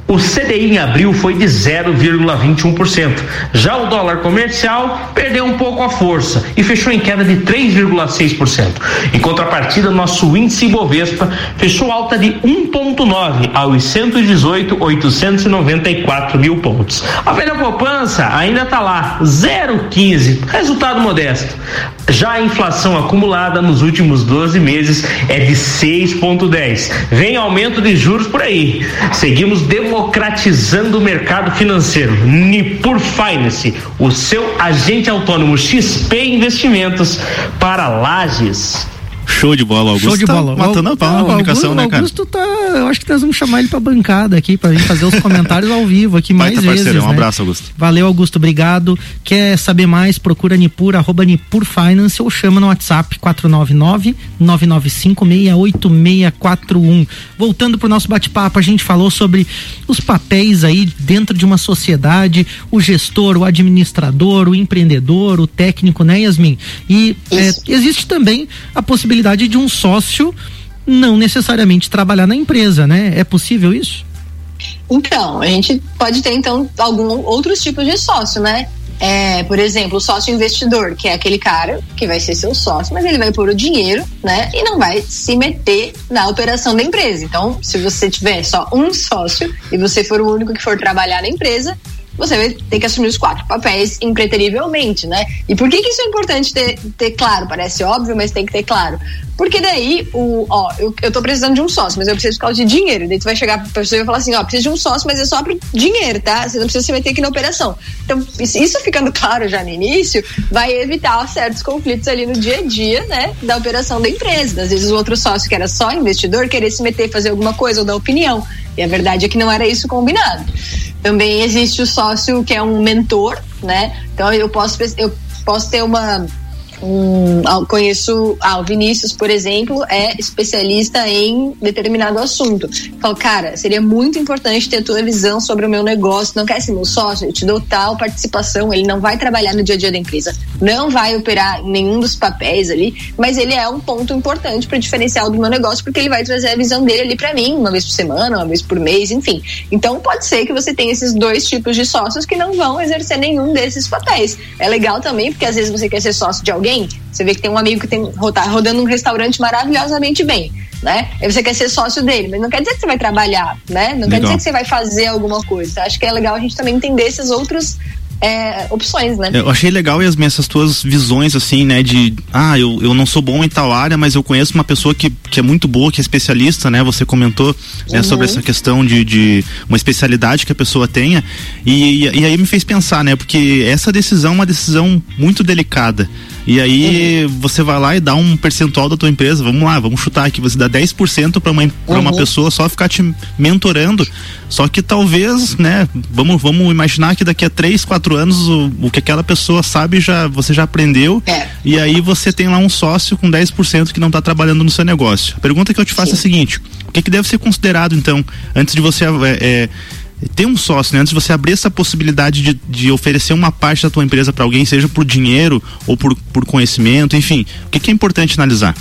O CDI em abril foi de 0,21%. Já o dólar comercial perdeu um pouco a força e fechou em queda de 3,6%. Em contrapartida, nosso índice Bovespa fechou alta de 1,9 aos 118,894 mil pontos. A velha poupança ainda está lá, 0,15, resultado modesto. Já a inflação acumulada nos últimos 12 meses é de 6,10. Vem aumento de juros por aí. Seguimos democratizando o mercado financeiro. Nipur Finance, o seu agente autônomo XP Investimentos para Lages. Show de bola, Augusto. Show de bola. Tá matando a pau na comunicação, Augusto, né, cara? Augusto tá. Eu acho que nós vamos chamar ele pra bancada aqui, pra vir fazer os comentários ao vivo aqui mais vezes. Parceiro, um né? abraço, Augusto. Valeu, Augusto. Obrigado. Quer saber mais? Procura Nipur, arroba Nipur Finance ou chama no WhatsApp 499-995-68641. Voltando pro nosso bate-papo, a gente falou sobre os papéis aí dentro de uma sociedade, o gestor, o administrador, o empreendedor, o técnico, né, Yasmin? E é, existe também a possibilidade possibilidade de um sócio não necessariamente trabalhar na empresa, né? É possível isso? Então, a gente pode ter então alguns outros tipos de sócio, né? É, por exemplo, o sócio investidor, que é aquele cara que vai ser seu sócio, mas ele vai pôr o dinheiro, né? E não vai se meter na operação da empresa. Então, se você tiver só um sócio e você for o único que for trabalhar na empresa, você vai ter que assumir os quatro papéis impreterivelmente, né? E por que, que isso é importante ter, ter claro? Parece óbvio, mas tem que ter claro. Porque daí, o, ó, eu, eu tô precisando de um sócio, mas eu preciso por causa de dinheiro. Daí tu vai chegar pra pessoa e vai falar assim, ó, preciso de um sócio, mas é só pro dinheiro, tá? Você não precisa se meter aqui na operação. Então, isso ficando claro já no início, vai evitar certos conflitos ali no dia a dia, né? Da operação da empresa. Às vezes o outro sócio que era só investidor querer se meter, fazer alguma coisa ou dar opinião. E a verdade é que não era isso combinado. Também existe o sócio que é um mentor, né? Então eu posso, eu posso ter uma um, conheço ah, o Vinícius, por exemplo, é especialista em determinado assunto. Falo, cara, seria muito importante ter tua visão sobre o meu negócio. Não quer ser meu sócio? Eu te dou tal participação. Ele não vai trabalhar no dia a dia da empresa, não vai operar nenhum dos papéis ali, mas ele é um ponto importante para diferencial do meu negócio, porque ele vai trazer a visão dele ali para mim, uma vez por semana, uma vez por mês, enfim. Então pode ser que você tenha esses dois tipos de sócios que não vão exercer nenhum desses papéis. É legal também, porque às vezes você quer ser sócio de alguém bem, você vê que tem um amigo que tem, tá rodando um restaurante maravilhosamente bem, né? Aí você quer ser sócio dele, mas não quer dizer que você vai trabalhar, né? Não legal. quer dizer que você vai fazer alguma coisa. Acho que é legal a gente também entender esses outros é, opções, né? Eu achei legal, Yasmin, essas tuas visões, assim, né? De, ah, eu, eu não sou bom em tal área, mas eu conheço uma pessoa que, que é muito boa, que é especialista, né? Você comentou né, uhum. sobre essa questão de, de uma especialidade que a pessoa tenha. E, e, e aí me fez pensar, né? Porque essa decisão é uma decisão muito delicada. E aí uhum. você vai lá e dá um percentual da tua empresa, vamos lá, vamos chutar aqui, você dá 10% para uma, pra uma uhum. pessoa só ficar te mentorando. Só que talvez, né, vamos, vamos imaginar que daqui a 3, 4 quatro anos o, o que aquela pessoa sabe já você já aprendeu É. e aí você tem lá um sócio com 10% que não está trabalhando no seu negócio. A pergunta que eu te faço Sim. é a seguinte: o que, que deve ser considerado então antes de você é, é, ter um sócio, né? antes de você abrir essa possibilidade de, de oferecer uma parte da tua empresa para alguém, seja por dinheiro ou por, por conhecimento, enfim, o que, que é importante analisar?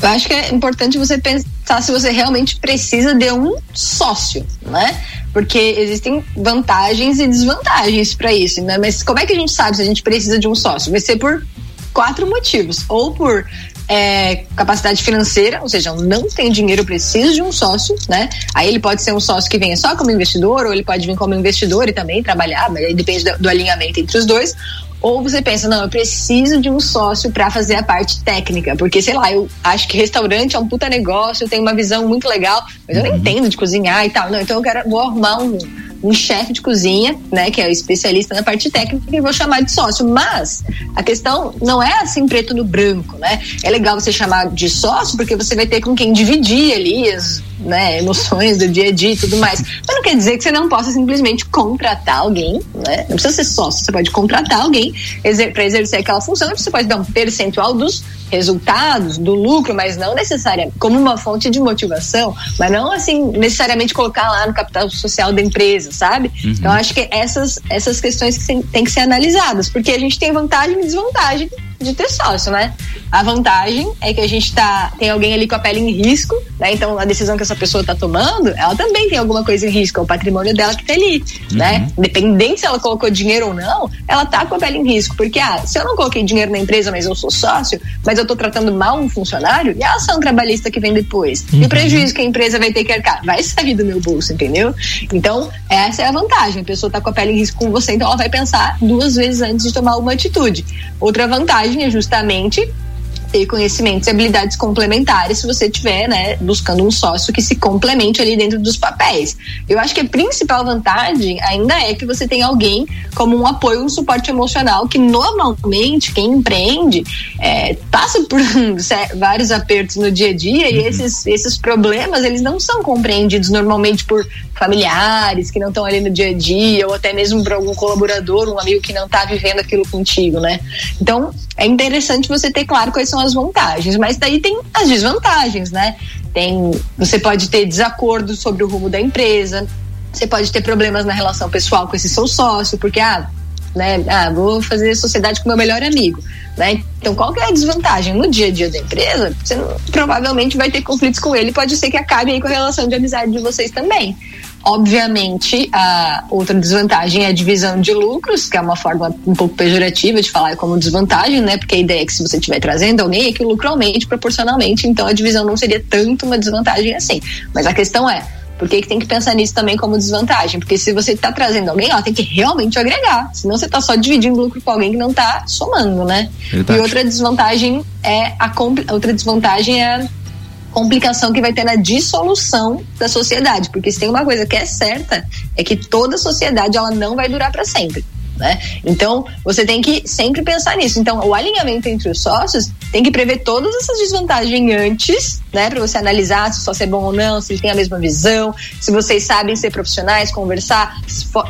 Eu acho que é importante você pensar se você realmente precisa de um sócio, né? Porque existem vantagens e desvantagens para isso, né? Mas como é que a gente sabe se a gente precisa de um sócio? Vai ser por quatro motivos. Ou por é, capacidade financeira, ou seja, não tenho dinheiro, eu preciso de um sócio, né? Aí ele pode ser um sócio que venha só como investidor, ou ele pode vir como investidor e também trabalhar, mas aí depende do, do alinhamento entre os dois. Ou você pensa, não, eu preciso de um sócio para fazer a parte técnica, porque sei lá, eu acho que restaurante é um puta negócio, eu tenho uma visão muito legal, mas eu não entendo de cozinhar e tal. Não, então eu quero vou arrumar um, um chefe de cozinha, né, que é o especialista na parte técnica e vou chamar de sócio. Mas a questão não é assim preto no branco, né? É legal você chamar de sócio porque você vai ter com quem dividir ali as né, emoções do dia a dia e tudo mais. Mas não quer dizer que você não possa simplesmente contratar alguém, né? Não precisa ser sócio, você pode contratar alguém para exercer aquela função, você pode dar um percentual dos resultados, do lucro, mas não necessariamente como uma fonte de motivação, mas não assim necessariamente colocar lá no capital social da empresa, sabe? Uhum. Então acho que essas essas questões que tem que ser analisadas, porque a gente tem vantagem e desvantagem de ter sócio, né? A vantagem é que a gente tá tem alguém ali com a pele em risco, né? Então a decisão que essa pessoa tá tomando, ela também tem alguma coisa em risco, é o patrimônio dela que tá ali, né? Independente se ela colocou dinheiro ou não, ela tá com a pele em risco, porque ah, se eu não coloquei dinheiro na empresa, mas eu sou sócio, mas eu tô tratando mal um funcionário, e a ação trabalhista que vem depois? E o prejuízo que a empresa vai ter que arcar? Vai sair do meu bolso, entendeu? Então, essa é a vantagem. A pessoa tá com a pele em risco com você, então ela vai pensar duas vezes antes de tomar uma atitude. Outra vantagem é justamente ter conhecimentos e habilidades complementares se você tiver, né, buscando um sócio que se complemente ali dentro dos papéis. Eu acho que a principal vantagem ainda é que você tem alguém como um apoio, um suporte emocional que normalmente quem empreende é, passa por vários apertos no dia a dia e esses, esses problemas eles não são compreendidos normalmente por familiares que não estão ali no dia a dia ou até mesmo por algum colaborador, um amigo que não está vivendo aquilo contigo, né? Então é interessante você ter claro quais são as vantagens, mas daí tem as desvantagens, né? Tem, você pode ter desacordo sobre o rumo da empresa, você pode ter problemas na relação pessoal com esse seu sócio, porque ah, né, ah, vou fazer sociedade com meu melhor amigo, né? Então, qual que é a desvantagem no dia a dia da empresa? Você não, provavelmente vai ter conflitos com ele, pode ser que acabe aí com a relação de amizade de vocês também. Obviamente, a outra desvantagem é a divisão de lucros, que é uma forma um pouco pejorativa de falar como desvantagem, né? Porque a ideia é que se você estiver trazendo alguém, é que o lucro aumente proporcionalmente, então a divisão não seria tanto uma desvantagem assim. Mas a questão é, por que, que tem que pensar nisso também como desvantagem? Porque se você está trazendo alguém, ela tem que realmente agregar. Senão você está só dividindo lucro com alguém que não está somando, né? Verdade. E outra desvantagem é a outra desvantagem é complicação que vai ter na dissolução da sociedade, porque se tem uma coisa que é certa é que toda sociedade ela não vai durar para sempre. Né? Então, você tem que sempre pensar nisso. Então, o alinhamento entre os sócios tem que prever todas essas desvantagens antes, né? Para você analisar se o sócio é bom ou não, se ele tem a mesma visão, se vocês sabem ser profissionais, conversar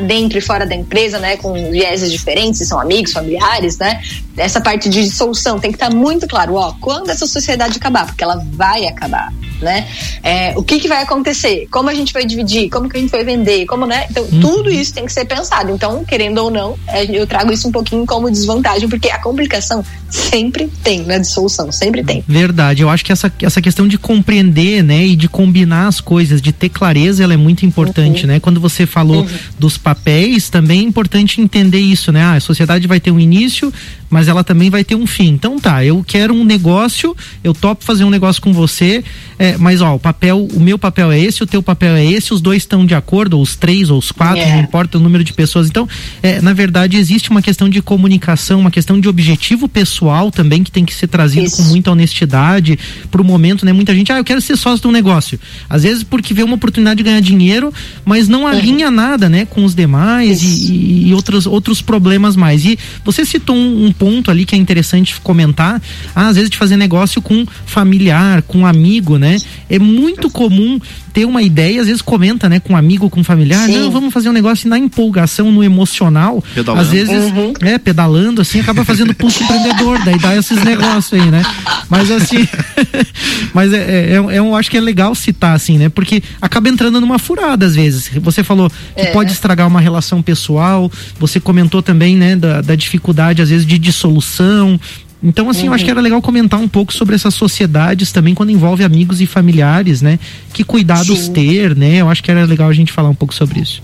dentro e fora da empresa, né? Com vieses diferentes, se são amigos, familiares, né? Essa parte de dissolução tem que estar muito claro, ó, quando essa sociedade acabar, porque ela vai acabar, né? É, o que, que vai acontecer? Como a gente vai dividir? Como que a gente vai vender? Como, né? Então, tudo isso tem que ser pensado. Então, querendo ou não, eu trago isso um pouquinho como desvantagem, porque a complicação sempre tem na dissolução, sempre tem. Verdade, eu acho que essa, essa questão de compreender, né, e de combinar as coisas, de ter clareza, ela é muito importante, né? Quando você falou dos papéis, também é importante entender isso, né? Ah, a sociedade vai ter um início, mas ela também vai ter um fim. Então tá, eu quero um negócio, eu topo fazer um negócio com você, é, mas ó, o papel, o meu papel é esse, o teu papel é esse, os dois estão de acordo, ou os três, ou os quatro, É. não importa o número de pessoas. Então, é, na verdade, existe uma questão de comunicação, uma questão de objetivo pessoal também que tem que ser trazido Isso. com muita honestidade pro momento, né? Muita gente, ah, eu quero ser sócio de um negócio. Às vezes porque vê uma oportunidade de ganhar dinheiro, mas não alinha nada, né, com os demais e, e outros, outros problemas mais. E você citou um, um ponto ali que é interessante comentar, ah, às vezes de fazer negócio com familiar, com amigo, né? É muito comum ter uma ideia, às vezes comenta, né, com um amigo, com um familiar, Sim. não, vamos fazer um negócio na empolgação, no emocional, pedalando. às vezes, uhum. é, pedalando, assim, acaba fazendo pulso empreendedor, daí dá esses negócios aí, né? Mas assim, mas é, é, é, eu acho que é legal citar, assim, né? Porque acaba entrando numa furada, às vezes. Você falou que é. pode estragar uma relação pessoal, você comentou também, né, da, da dificuldade, às vezes, de dissolução, então, assim, uhum. eu acho que era legal comentar um pouco sobre essas sociedades também quando envolve amigos e familiares, né? Que cuidados sim. ter, né? Eu acho que era legal a gente falar um pouco sobre isso.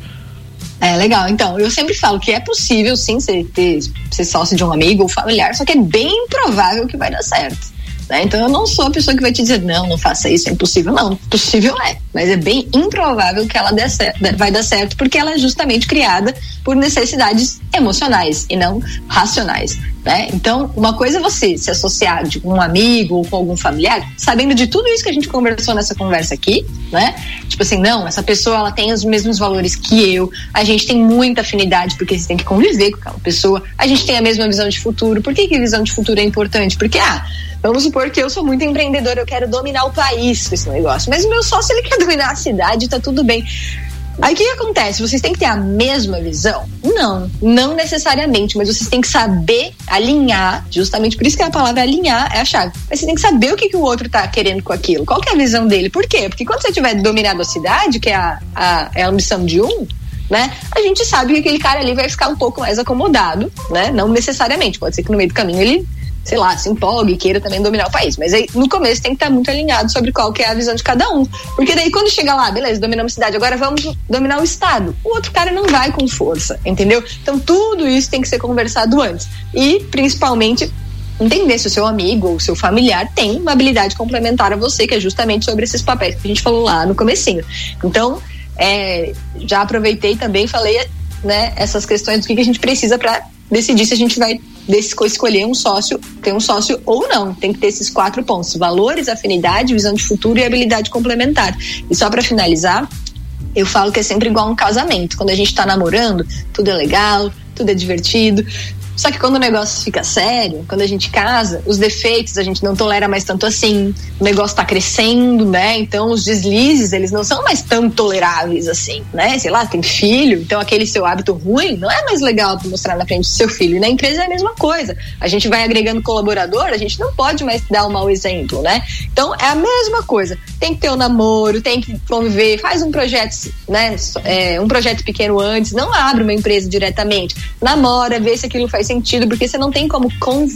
É legal. Então, eu sempre falo que é possível sim ser, ter, ser sócio de um amigo ou familiar, só que é bem improvável que vai dar certo. Né? Então eu não sou a pessoa que vai te dizer, não, não faça isso, é impossível. Não, possível é, mas é bem improvável que ela dê certo, vai dar certo, porque ela é justamente criada por necessidades emocionais e não racionais. Né? Então, uma coisa é você se associar de um amigo ou com algum familiar, sabendo de tudo isso que a gente conversou nessa conversa aqui, né? Tipo assim, não, essa pessoa ela tem os mesmos valores que eu, a gente tem muita afinidade porque você tem que conviver com aquela pessoa, a gente tem a mesma visão de futuro. Por que, que visão de futuro é importante? Porque, ah, Vamos supor que eu sou muito empreendedora, eu quero dominar o país com esse negócio. Mas o meu sócio, ele quer dominar a cidade, tá tudo bem. Aí o que, acontece? Vocês têm que ter a mesma visão? Não, não necessariamente, mas vocês têm que saber alinhar, justamente por isso que a palavra alinhar é a chave. Mas você tem que saber o que, que o outro tá querendo com aquilo, qual é a visão dele. Por quê? Porque quando você tiver dominado a cidade, que é a, a, é a missão de um, né? A gente sabe que aquele cara ali vai ficar um pouco mais acomodado, né? Não necessariamente, pode ser que no meio do caminho ele sei lá, se empolgue queira também dominar o país. Mas aí, no começo, tem que estar muito alinhado sobre qual que é a visão de cada um. Porque daí, quando chega lá, beleza, dominamos a cidade, agora vamos dominar o Estado. O outro cara não vai com força, entendeu? Então, tudo isso tem que ser conversado antes. E, principalmente, entender se o seu amigo ou o seu familiar tem uma habilidade complementar a você, que é justamente sobre esses papéis que a gente falou lá no comecinho. Então, é, já aproveitei também falei né, essas questões do que, que a gente precisa para decidir se a gente vai escolher um sócio, ter um sócio ou não. Tem que ter esses quatro pontos: valores, afinidade, visão de futuro e habilidade complementar. E só para finalizar, eu falo que é sempre igual um casamento. Quando a gente está namorando, tudo é legal, tudo é divertido. Só que quando o negócio fica sério, quando a gente casa, os defeitos a gente não tolera mais tanto assim. O negócio está crescendo, né? Então os deslizes, eles não são mais tão toleráveis assim, né? Sei lá, tem filho, então aquele seu hábito ruim não é mais legal para mostrar na frente do seu filho. E na empresa é a mesma coisa. A gente vai agregando colaborador, a gente não pode mais dar um mau exemplo, né? Então é a mesma coisa. Tem que ter um namoro, tem que conviver, faz um projeto, né? É, um projeto pequeno antes, não abre uma empresa diretamente. Namora, vê se aquilo faz faz sentido, porque você não tem como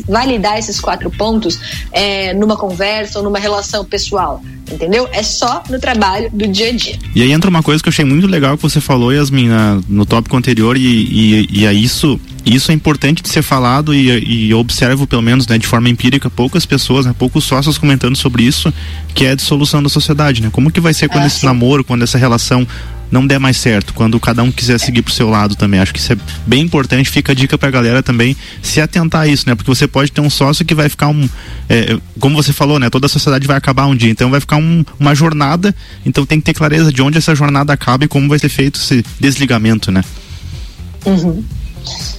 validar esses quatro pontos é, numa conversa ou numa relação pessoal. Entendeu? É só no trabalho do dia a dia. E aí entra uma coisa que eu achei muito legal que você falou, Yasmin, na, no tópico anterior, e, e, e é isso isso é importante de ser falado e, e observo, pelo menos, né, de forma empírica, poucas pessoas, né, poucos sócios comentando sobre isso, que é a dissolução da sociedade, né? Como que vai ser quando ah, esse sim. namoro, quando essa relação não der mais certo, quando cada um quiser seguir pro seu lado também. Acho que isso é bem importante, fica a dica pra galera também se atentar a isso, né? Porque você pode ter um sócio que vai ficar um. É, como você falou, né? Toda a sociedade vai acabar um dia, então vai ficar um, uma jornada, então tem que ter clareza de onde essa jornada acaba e como vai ser feito esse desligamento, né? Uhum.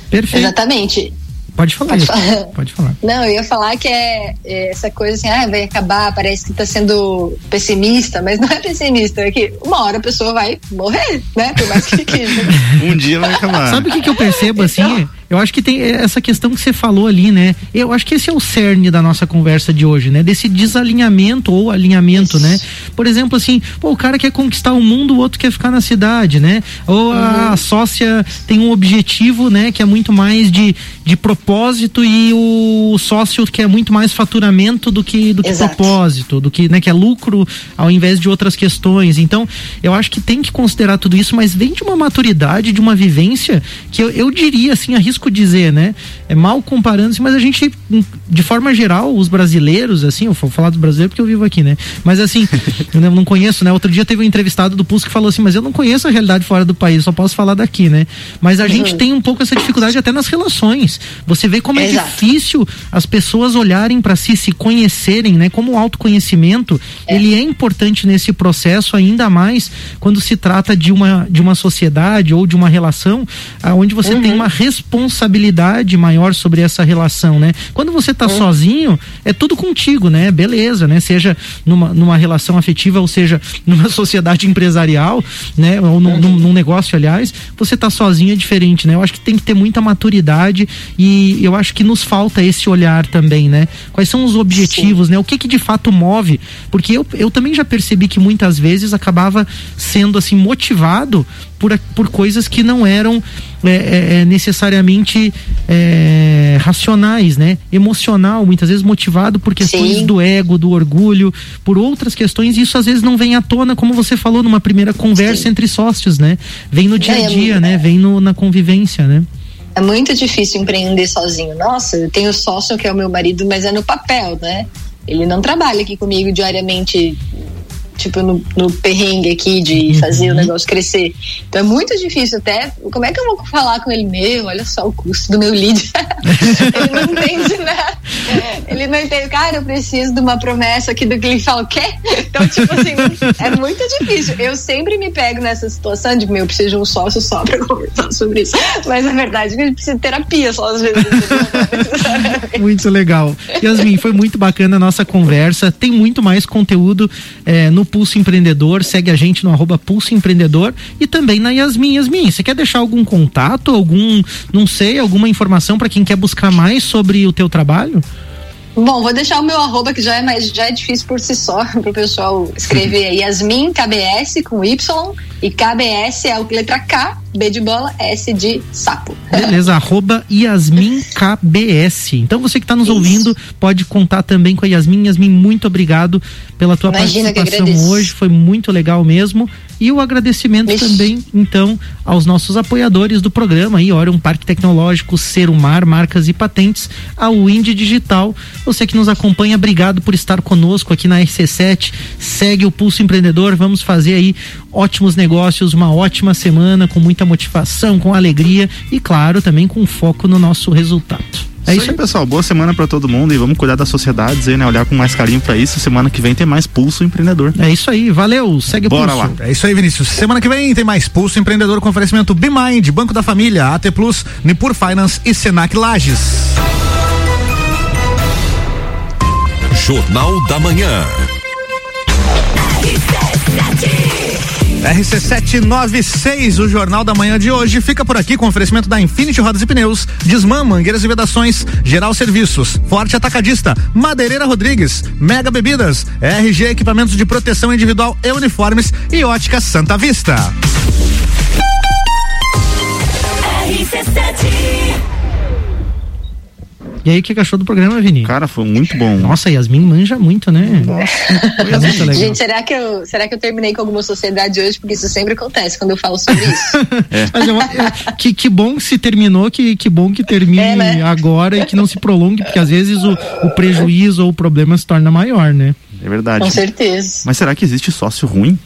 Perfeito. Exatamente. Pode falar. Pode falar. Pode falar. Não, eu ia falar que é, é, essa coisa assim, ah, vai acabar, parece que tá sendo pessimista, mas não é pessimista, é que uma hora a pessoa vai morrer, né? Por mais que queira. um dia vai acabar. Sabe o que, que eu percebo assim? Então, eu acho que tem essa questão que você falou ali, né? Eu acho que esse é o cerne da nossa conversa de hoje, né? Desse desalinhamento ou alinhamento, Isso. né? Por exemplo, assim, pô, o cara quer conquistar o mundo, o outro quer ficar na cidade, né? Ou a uhum. sócia tem um objetivo, né? Que é muito mais de, de propósito e o sócio quer muito mais faturamento do que, do que propósito, do que, né? Que é lucro ao invés de outras questões. Então, eu acho que tem que considerar tudo isso, mas vem de uma maturidade, de uma vivência que eu, eu diria, assim, arrisco arrisco dizer, né? É mal comparando-se, mas a gente, de forma geral, os brasileiros, assim, eu vou falar dos brasileiros porque eu vivo aqui, né? Mas assim, eu não conheço, né? Outro dia teve um entrevistado do Pulso que falou assim, mas eu não conheço a realidade fora do país, só posso falar daqui, né? Mas a uhum. gente tem um pouco essa dificuldade até nas relações. Você vê como é Exato. difícil as pessoas olharem para si, se conhecerem, né? Como o autoconhecimento, é. ele é importante nesse processo ainda mais quando se trata de uma de uma sociedade ou de uma relação onde você uhum. tem uma responsabilidade responsabilidade maior sobre essa relação, né? Quando você tá sozinho, é tudo contigo, né? Beleza, né? Seja numa, numa relação afetiva, ou seja, numa sociedade empresarial, né? Ou num, num, num negócio, aliás, você tá sozinho é diferente, né? Eu acho que tem que ter muita maturidade e eu acho que nos falta esse olhar também, né? Quais são os objetivos, né? O que que de fato move? Porque eu, eu também já percebi que muitas vezes acabava sendo assim motivado por, por coisas que não eram é, é, é, necessariamente é, racionais, né? Emocional, muitas vezes motivado por questões Sim. do ego, do orgulho, por outras questões, e isso às vezes não vem à tona, como você falou numa primeira conversa Sim. entre sócios, né? Vem no dia a É, é dia, né? Vem no, na convivência, né? É muito difícil empreender sozinho. Nossa, eu tenho sócio que é o meu marido, mas é no papel, né? Ele não trabalha aqui comigo diariamente, tipo, no, no perrengue aqui de fazer o negócio crescer. Então é muito difícil até. Como é que eu vou falar com ele? Meu, olha só o custo do meu lead. ele não entende, né? Ele não entende, cara, eu preciso de uma promessa aqui do cliente. Fala, o quê? Então, tipo assim, é muito difícil. Eu sempre me pego nessa situação de, meu, eu preciso de um sócio só pra conversar sobre isso. Mas a verdade é que a gente precisa de terapia só às vezes. Muito legal. Yasmin, foi muito bacana a nossa conversa. Tem muito mais conteúdo eh, no Pulso Empreendedor. Segue a gente no arroba Pulso Empreendedor e também na Yasmin. Yasmin, você quer deixar algum contato, algum, não sei, alguma informação para quem quer buscar mais sobre o teu trabalho? Bom, vou deixar o meu arroba que já é mais já é difícil por si só pro pessoal escrever aí. Yasmin KBS com Y e KBS é a letra K, B de bola, S de sapo. Beleza, arroba Yasmin KBS. Então você que está nos Isso. ouvindo pode contar também com a Yasmin. Yasmin, muito obrigado pela tua Imagina participação hoje. Foi muito legal mesmo. E o agradecimento Ixi. também, então, aos nossos apoiadores do programa aí, Orion Parque Tecnológico, Serumar, Marcas e Patentes, a Wind Digital. Você que nos acompanha, obrigado por estar conosco aqui na RC7. Segue o Pulso Empreendedor. Vamos fazer aí ótimos negócios, uma ótima semana com muita motivação, com alegria e, claro, também com foco no nosso resultado. É isso aí. pessoal. Boa semana pra todo mundo e vamos cuidar das sociedades aí, né? Olhar com mais carinho pra isso. Semana que vem tem mais Pulso Empreendedor. É isso aí. Valeu. Segue o Bora pulso. lá. É isso aí, Vinícius. Semana que vem tem mais Pulso Empreendedor com oferecimento BeMind, Banco da Família, AT Plus, Nipur Finance e Senac Lages. Jornal da Manhã. RC796, o Jornal da Manhã de hoje, fica por aqui com oferecimento da Infinity Rodas e Pneus, Desmã, Mangueiras e Vedações, Geral Serviços, Forte Atacadista, Madeireira Rodrigues, Mega Bebidas, RG Equipamentos de Proteção Individual e Uniformes e Ótica Santa Vista. E aí, o que que achou do programa, Vini? Cara, foi muito bom. Nossa, Yasmin manja muito, né? É muito legal. Gente, será que, eu, será que eu terminei com alguma sociedade hoje? Porque isso sempre acontece quando eu falo sobre isso. Mas eu- eu- que, que bom que se terminou, que, que bom que termine É, né? agora e que não se prolongue, porque às vezes o, o prejuízo ou o problema se torna maior, né? É verdade. com certeza. Mas será que existe sócio ruim?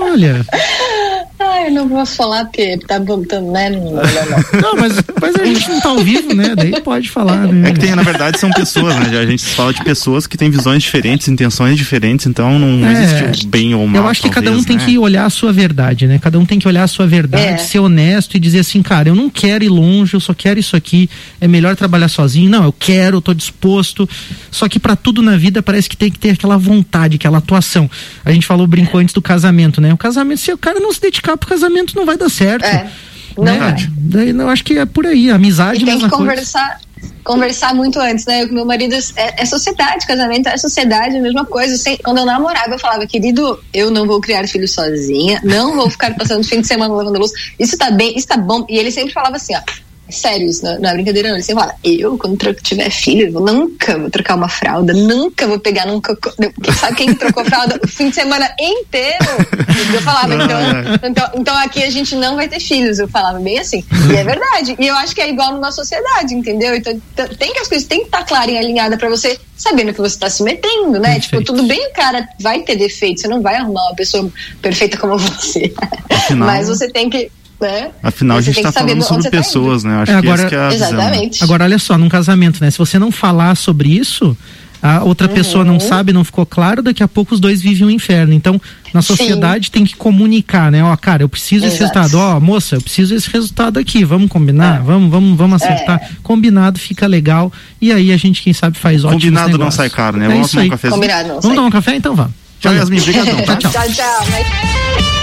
Olha, Ah, eu não vou falar porque tá bom, tá, né? Não, mas, mas a gente não tá ao vivo, né? Daí pode falar, né? É que tem, na verdade, são pessoas, né? A gente fala de pessoas que têm visões diferentes, intenções diferentes, então não É. existe o bem ou o mal. Eu acho que cada um talvez, tem né? que olhar a sua verdade, né? Cada um tem que olhar a sua verdade, É. ser honesto e dizer assim, cara, eu não quero ir longe, eu só quero isso aqui, é melhor trabalhar sozinho. Não, eu quero, eu tô disposto. Só que pra tudo na vida parece que tem que ter aquela vontade, aquela atuação. A gente falou, brincou antes do casamento, né? O casamento, se o cara não se dedicar pro casamento, não vai dar certo. É, não né? vai. Daí eu acho que é por aí, a amizade E tem que coisa. conversar, conversar muito antes, né? Eu com meu marido é, é sociedade, casamento é sociedade, é a mesma coisa. Sem- quando eu namorava, eu falava, querido, eu não vou criar filhos sozinha, não vou ficar passando fim de semana lavando luz. Isso tá bem, isso tá bom. E ele sempre falava assim, ó. Sério, isso não, não é brincadeira, não. Ele sempre fala: Eu, quando tiver filho, eu nunca vou trocar uma fralda, nunca vou pegar num cocô. Sabe quem trocou fralda o fim de semana inteiro? Eu falava, então, então, então aqui a gente não vai ter filhos. Eu falava bem assim. E é verdade. E eu acho que é igual numa sociedade, entendeu? Então tem que as coisas têm que estar claras e alinhadas pra você sabendo que você tá se metendo, né? Perfeito. Tipo, tudo bem, o cara vai ter defeito, você não vai arrumar uma pessoa perfeita como você. Afinal- Mas você tem que. Né? Afinal, a Você gente tem tá que saber falando sobre tá pessoas, né? Eu acho É, que agora- essa que é a visão. Exatamente. Agora, olha só, num casamento, né? Se você não falar sobre isso, a outra uhum. pessoa não sabe, não ficou claro, daqui a pouco os dois vivem um inferno. Então, na sociedade Sim. tem que comunicar, né? Ó, cara, eu preciso Exato. desse resultado. Ó, moça, eu preciso desse resultado aqui. Vamos combinar? É. Vamos, vamos, vamos acertar. É. Combinado fica legal. E aí a gente, quem sabe, faz ótimo. Combinado não sai caro, né? É vamos tomar um café. Combinado não Vamos tomar um café? Então vamos. Tchau, Yasmin. Obrigadão. Tá? tchau, tchau. tchau.